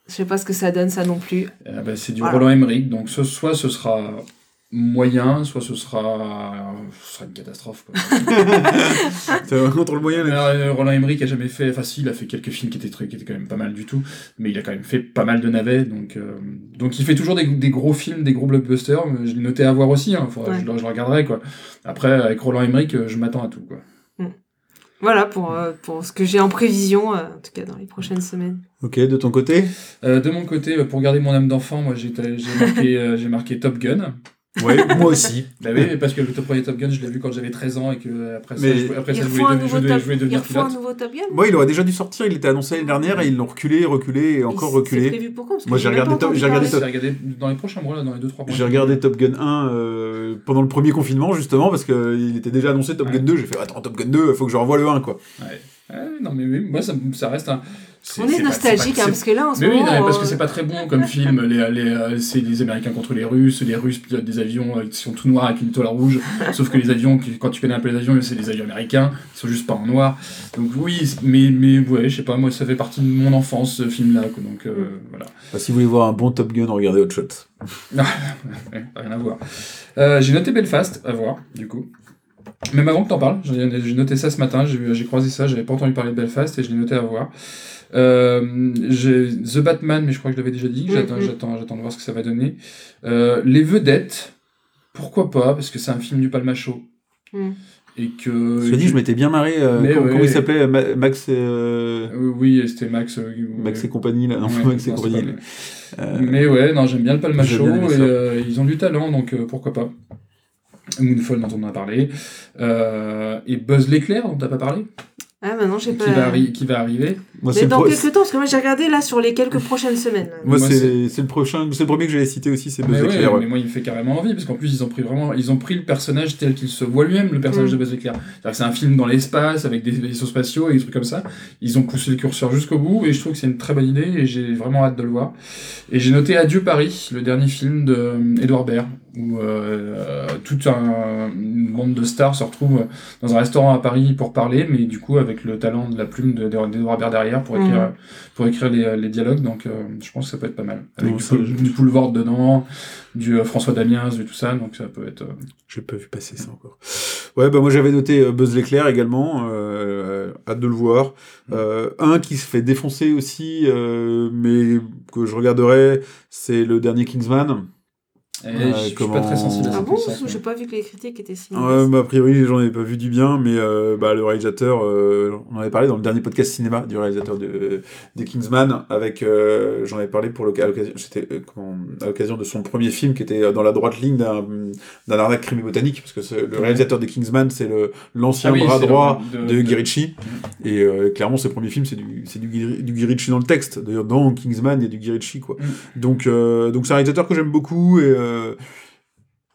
Je sais pas ce que ça donne ça non plus. Euh, bah, c'est du Voilà. Roland Emmerich, donc ce- soit ce sera moyen, soit ce sera, ce sera une catastrophe. C'est entre le moyen Alors, euh, Roland Emmerich a jamais fait, enfin si, il a fait quelques films qui étaient, très, qui étaient quand même pas mal du tout, mais il a quand même fait pas mal de navets, donc, euh, donc il fait toujours des, des gros films, des gros blockbusters, mais je l'ai noté à voir aussi, hein, faudra- Ouais. je, le- je le regarderai quoi. Après, avec Roland Emmerich, euh, je m'attends à tout quoi. Voilà pour, euh, pour ce que j'ai en prévision, euh, en tout cas dans les prochaines semaines. Ok, de ton côté? Euh, de mon côté, pour garder mon âme d'enfant, moi j'ai j'ai marqué, euh, j'ai marqué Top Gun. Ouais, moi aussi. Bah oui, mais parce que le top premier Top Gun, je l'ai vu quand j'avais 13 ans et que euh, après ça, je, après Il ça, je un voulais, devenir- nouveau je voulais- je voulais il devenir un pilote. nouveau Top Gun Moi, il aurait déjà dû sortir, il était annoncé l'année dernière et ils l'ont reculé, reculé et encore reculé. prévu pour quand? Moi, j'ai regardé Top- j'ai regardé dans les prochains mois, là, dans les 2-3 mois. J'ai regardé Top Gun 1 euh, pendant le premier confinement, justement, parce qu'il était déjà annoncé Top Ouais. Gun 2. J'ai fait, attends, Top Gun 2, faut que je revoie le 1, quoi. Ouais, non, mais oui, moi, ça, ça reste un. On est pas- nostalgique, hein, parce que là, en ce Mais oui, moment. non, mais parce euh, que c'est pas très bon comme film. Les, les, euh, c'est les Américains contre les Russes. Les Russes pilotent des avions euh, qui sont tout noirs avec une toile rouge. sauf que les avions, quand tu connais un peu les avions, c'est des avions américains. Ils sont juste pas en noir. Donc oui, mais, mais ouais, je sais pas, moi, ça fait partie de mon enfance, ce film-là. Donc euh, voilà. Bah, si vous voulez voir un bon Top Gun, regardez Hot Shot. Rien à voir. Euh, j'ai noté Belfast, à voir, du coup. Même avant que t'en parles, j'ai noté ça ce matin, j'ai croisé ça, j'avais pas entendu parler de Belfast et je l'ai noté à voir. Euh, j'ai The Batman, mais je crois que je l'avais déjà dit, j'attends, Mhm. j'attends, j'attends de voir ce que ça va donner. Euh, Les Vedettes, pourquoi pas, parce que c'est un film du Palmacho. Mhm. Et que. Cela dit, je m'étais bien marré. euh, Mais comment, ouais. comment il s'appelait Ma- Max, oui, c'était Max. euh, Max et compagnie, là. Non, Ouais, Max et non, compagnie. pas-. Euh, Mais ouais, non, j'aime bien le Palmacho et euh, ils ont du talent, donc euh, pourquoi pas. Moonfall dont on a parlé. Euh, et Buzz l'éclair dont t'as pas parlé, Ah, maintenant, j'ai qui, pas. va arri- qui va arriver. moi, c'est Mais dans pro- quelques temps, parce que moi, j'ai regardé là sur les quelques prochaines semaines. là. moi, Moi, c'est c'est le prochain, c'est le premier que j'avais cité aussi, c'est Buzz ouais, l'éclair. ouais. mais moi il me fait carrément envie parce qu'en plus ils ont pris vraiment ils ont pris le personnage tel qu'il se voit lui-même le personnage Mm. de Buzz l'éclair. C'est-à-dire que c'est un film dans l'espace avec des vaisseaux spatiaux et des trucs comme ça. Ils ont poussé le curseur jusqu'au bout et je trouve que c'est une très bonne idée et j'ai vraiment hâte de le voir. Et j'ai noté Adieu Paris, le dernier film de euh, Edouard Baird où euh, toute un, une bande de stars se retrouve dans un restaurant à Paris pour parler mais du coup avec le talent de la plume de- d'Edouard Baird derrière pour écrire Mhm. pour écrire les, les dialogues donc euh, je pense que ça peut être pas mal. Avec Non, du, ça, du Poulvord dedans, du euh, François Damiens, du tout ça, donc ça peut être. euh, J'ai pas vu passer ça encore. Ouais, bah moi j'avais noté euh, Buzz l'éclair également, euh, hâte de le voir. Euh, un qui se fait défoncer aussi, euh, mais que je regarderai, c'est le dernier Kingsman. Ouais, je suis comment- pas très sensible à Ah ça. bon ça, ça. J'ai pas vu que les critiques étaient si. Ouais, bah, a priori j'en ai pas vu du bien, mais euh, bah, le réalisateur, euh, on en avait parlé dans le dernier podcast cinéma du réalisateur de, des Kingsman, avec, euh, j'en avais parlé pour à l'occasion, c'était euh, comment- à l'occasion de son premier film qui était euh, dans la droite ligne d'un d'un arnaque crime botanique, parce que le réalisateur des Kingsman, c'est le l'ancien Ah oui, bras droit le- de Guy Ritchie. Et euh, clairement, ses premiers films, c'est du, c'est du, du Guy Ritchie dans le texte. D'ailleurs, dans Kingsman, il y a du Guy Ritchie, quoi. Mm. Donc, euh, donc c'est un réalisateur que j'aime beaucoup. Et, euh,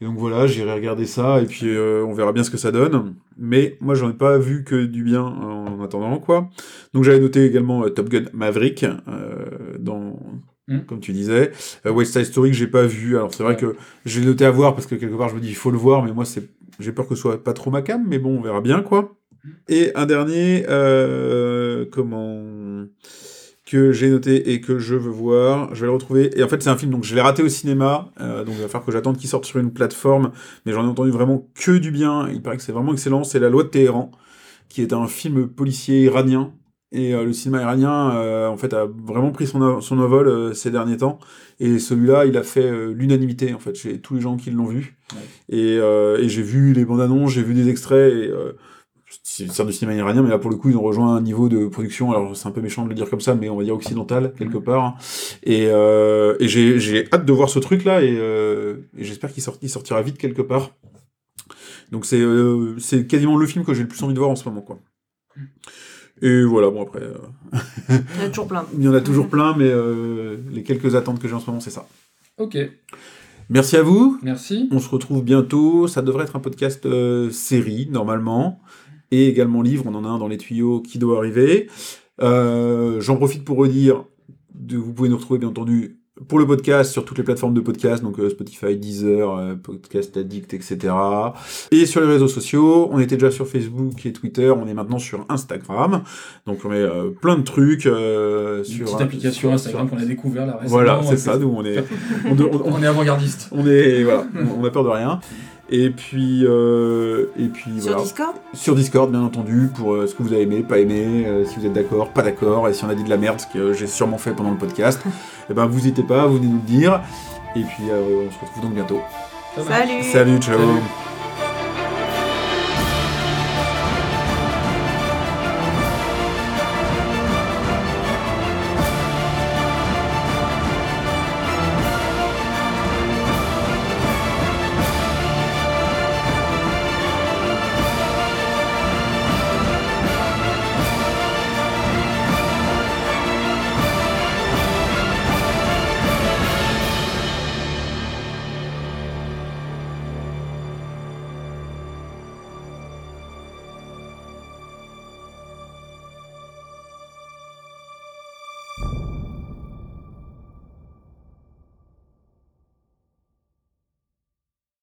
et donc voilà, j'irai regarder ça. Et puis, euh, on verra bien ce que ça donne. Mais moi, j'en ai pas vu que du bien en attendant, quoi. Donc, j'avais noté également euh, Top Gun Maverick, euh, dans... Mm. Comme tu disais, euh, West Side Story que j'ai pas vu. Alors c'est vrai que j'ai noté à voir parce que quelque part je me dis il faut le voir, mais moi c'est j'ai peur que ce soit pas trop ma cam, mais bon on verra bien quoi. Et un dernier, euh, comment? Que j'ai noté et que je veux voir, je vais le retrouver. Et en fait, c'est un film, donc je l'ai raté au cinéma, euh, donc il va falloir que j'attende qu'il sorte sur une plateforme, mais j'en ai entendu vraiment que du bien. Il paraît que c'est vraiment excellent. C'est La Loi de Téhéran, qui est un film policier iranien. Et euh, le cinéma iranien, euh, en fait, a vraiment pris son, son envol ces derniers temps. Et celui-là, il a fait l'unanimité, en fait, chez tous les gens qui l'ont vu. Ouais. Et, et j'ai vu les bandes annonces, j'ai vu des extraits, et c'est du cinéma iranien, mais là, pour le coup, ils ont rejoint un niveau de production, alors c'est un peu méchant de le dire comme ça, mais on va dire occidental, quelque part. Et, euh, et j'ai j'ai hâte de voir ce truc-là, et, euh, et j'espère qu'il sort- il sortira vite quelque part. Donc c'est euh, c'est quasiment le film que j'ai le plus envie de voir en ce moment, quoi. Et voilà, bon après, euh, Il y en a toujours plein. il y en a toujours plein, mais euh, les quelques attentes que j'ai en ce moment, c'est ça. Ok, Merci à vous. merci. On se retrouve bientôt. Ça devrait être un podcast euh, série, normalement. Et également livre. On en a un dans les tuyaux qui doit arriver. Euh, J'en profite pour redire, de, vous pouvez nous retrouver bien entendu pour le podcast sur toutes les plateformes de podcast, donc euh, Spotify, Deezer, euh, Podcast Addict, etc. Et sur les réseaux sociaux, on était déjà sur Facebook et Twitter, on est maintenant sur Instagram. Donc on met euh, plein de trucs euh, Une sur petite application sur- Instagram sur- qu'on a découvert là récemment. Voilà, c'est que- ça. Nous on est, on, on- on- On est avant-gardiste. on est voilà, on a peur de rien. Et puis euh, et puis Sur voilà. Discord Sur Discord bien entendu pour euh, ce que vous avez aimé, pas aimé, euh, si vous êtes d'accord, pas d'accord, et si on a dit de la merde, ce que euh, j'ai sûrement fait pendant le podcast, et ben vous n'hésitez pas, vous venez nous le dire. Et puis euh, on se retrouve donc bientôt. Salut Salut, ciao. Salut.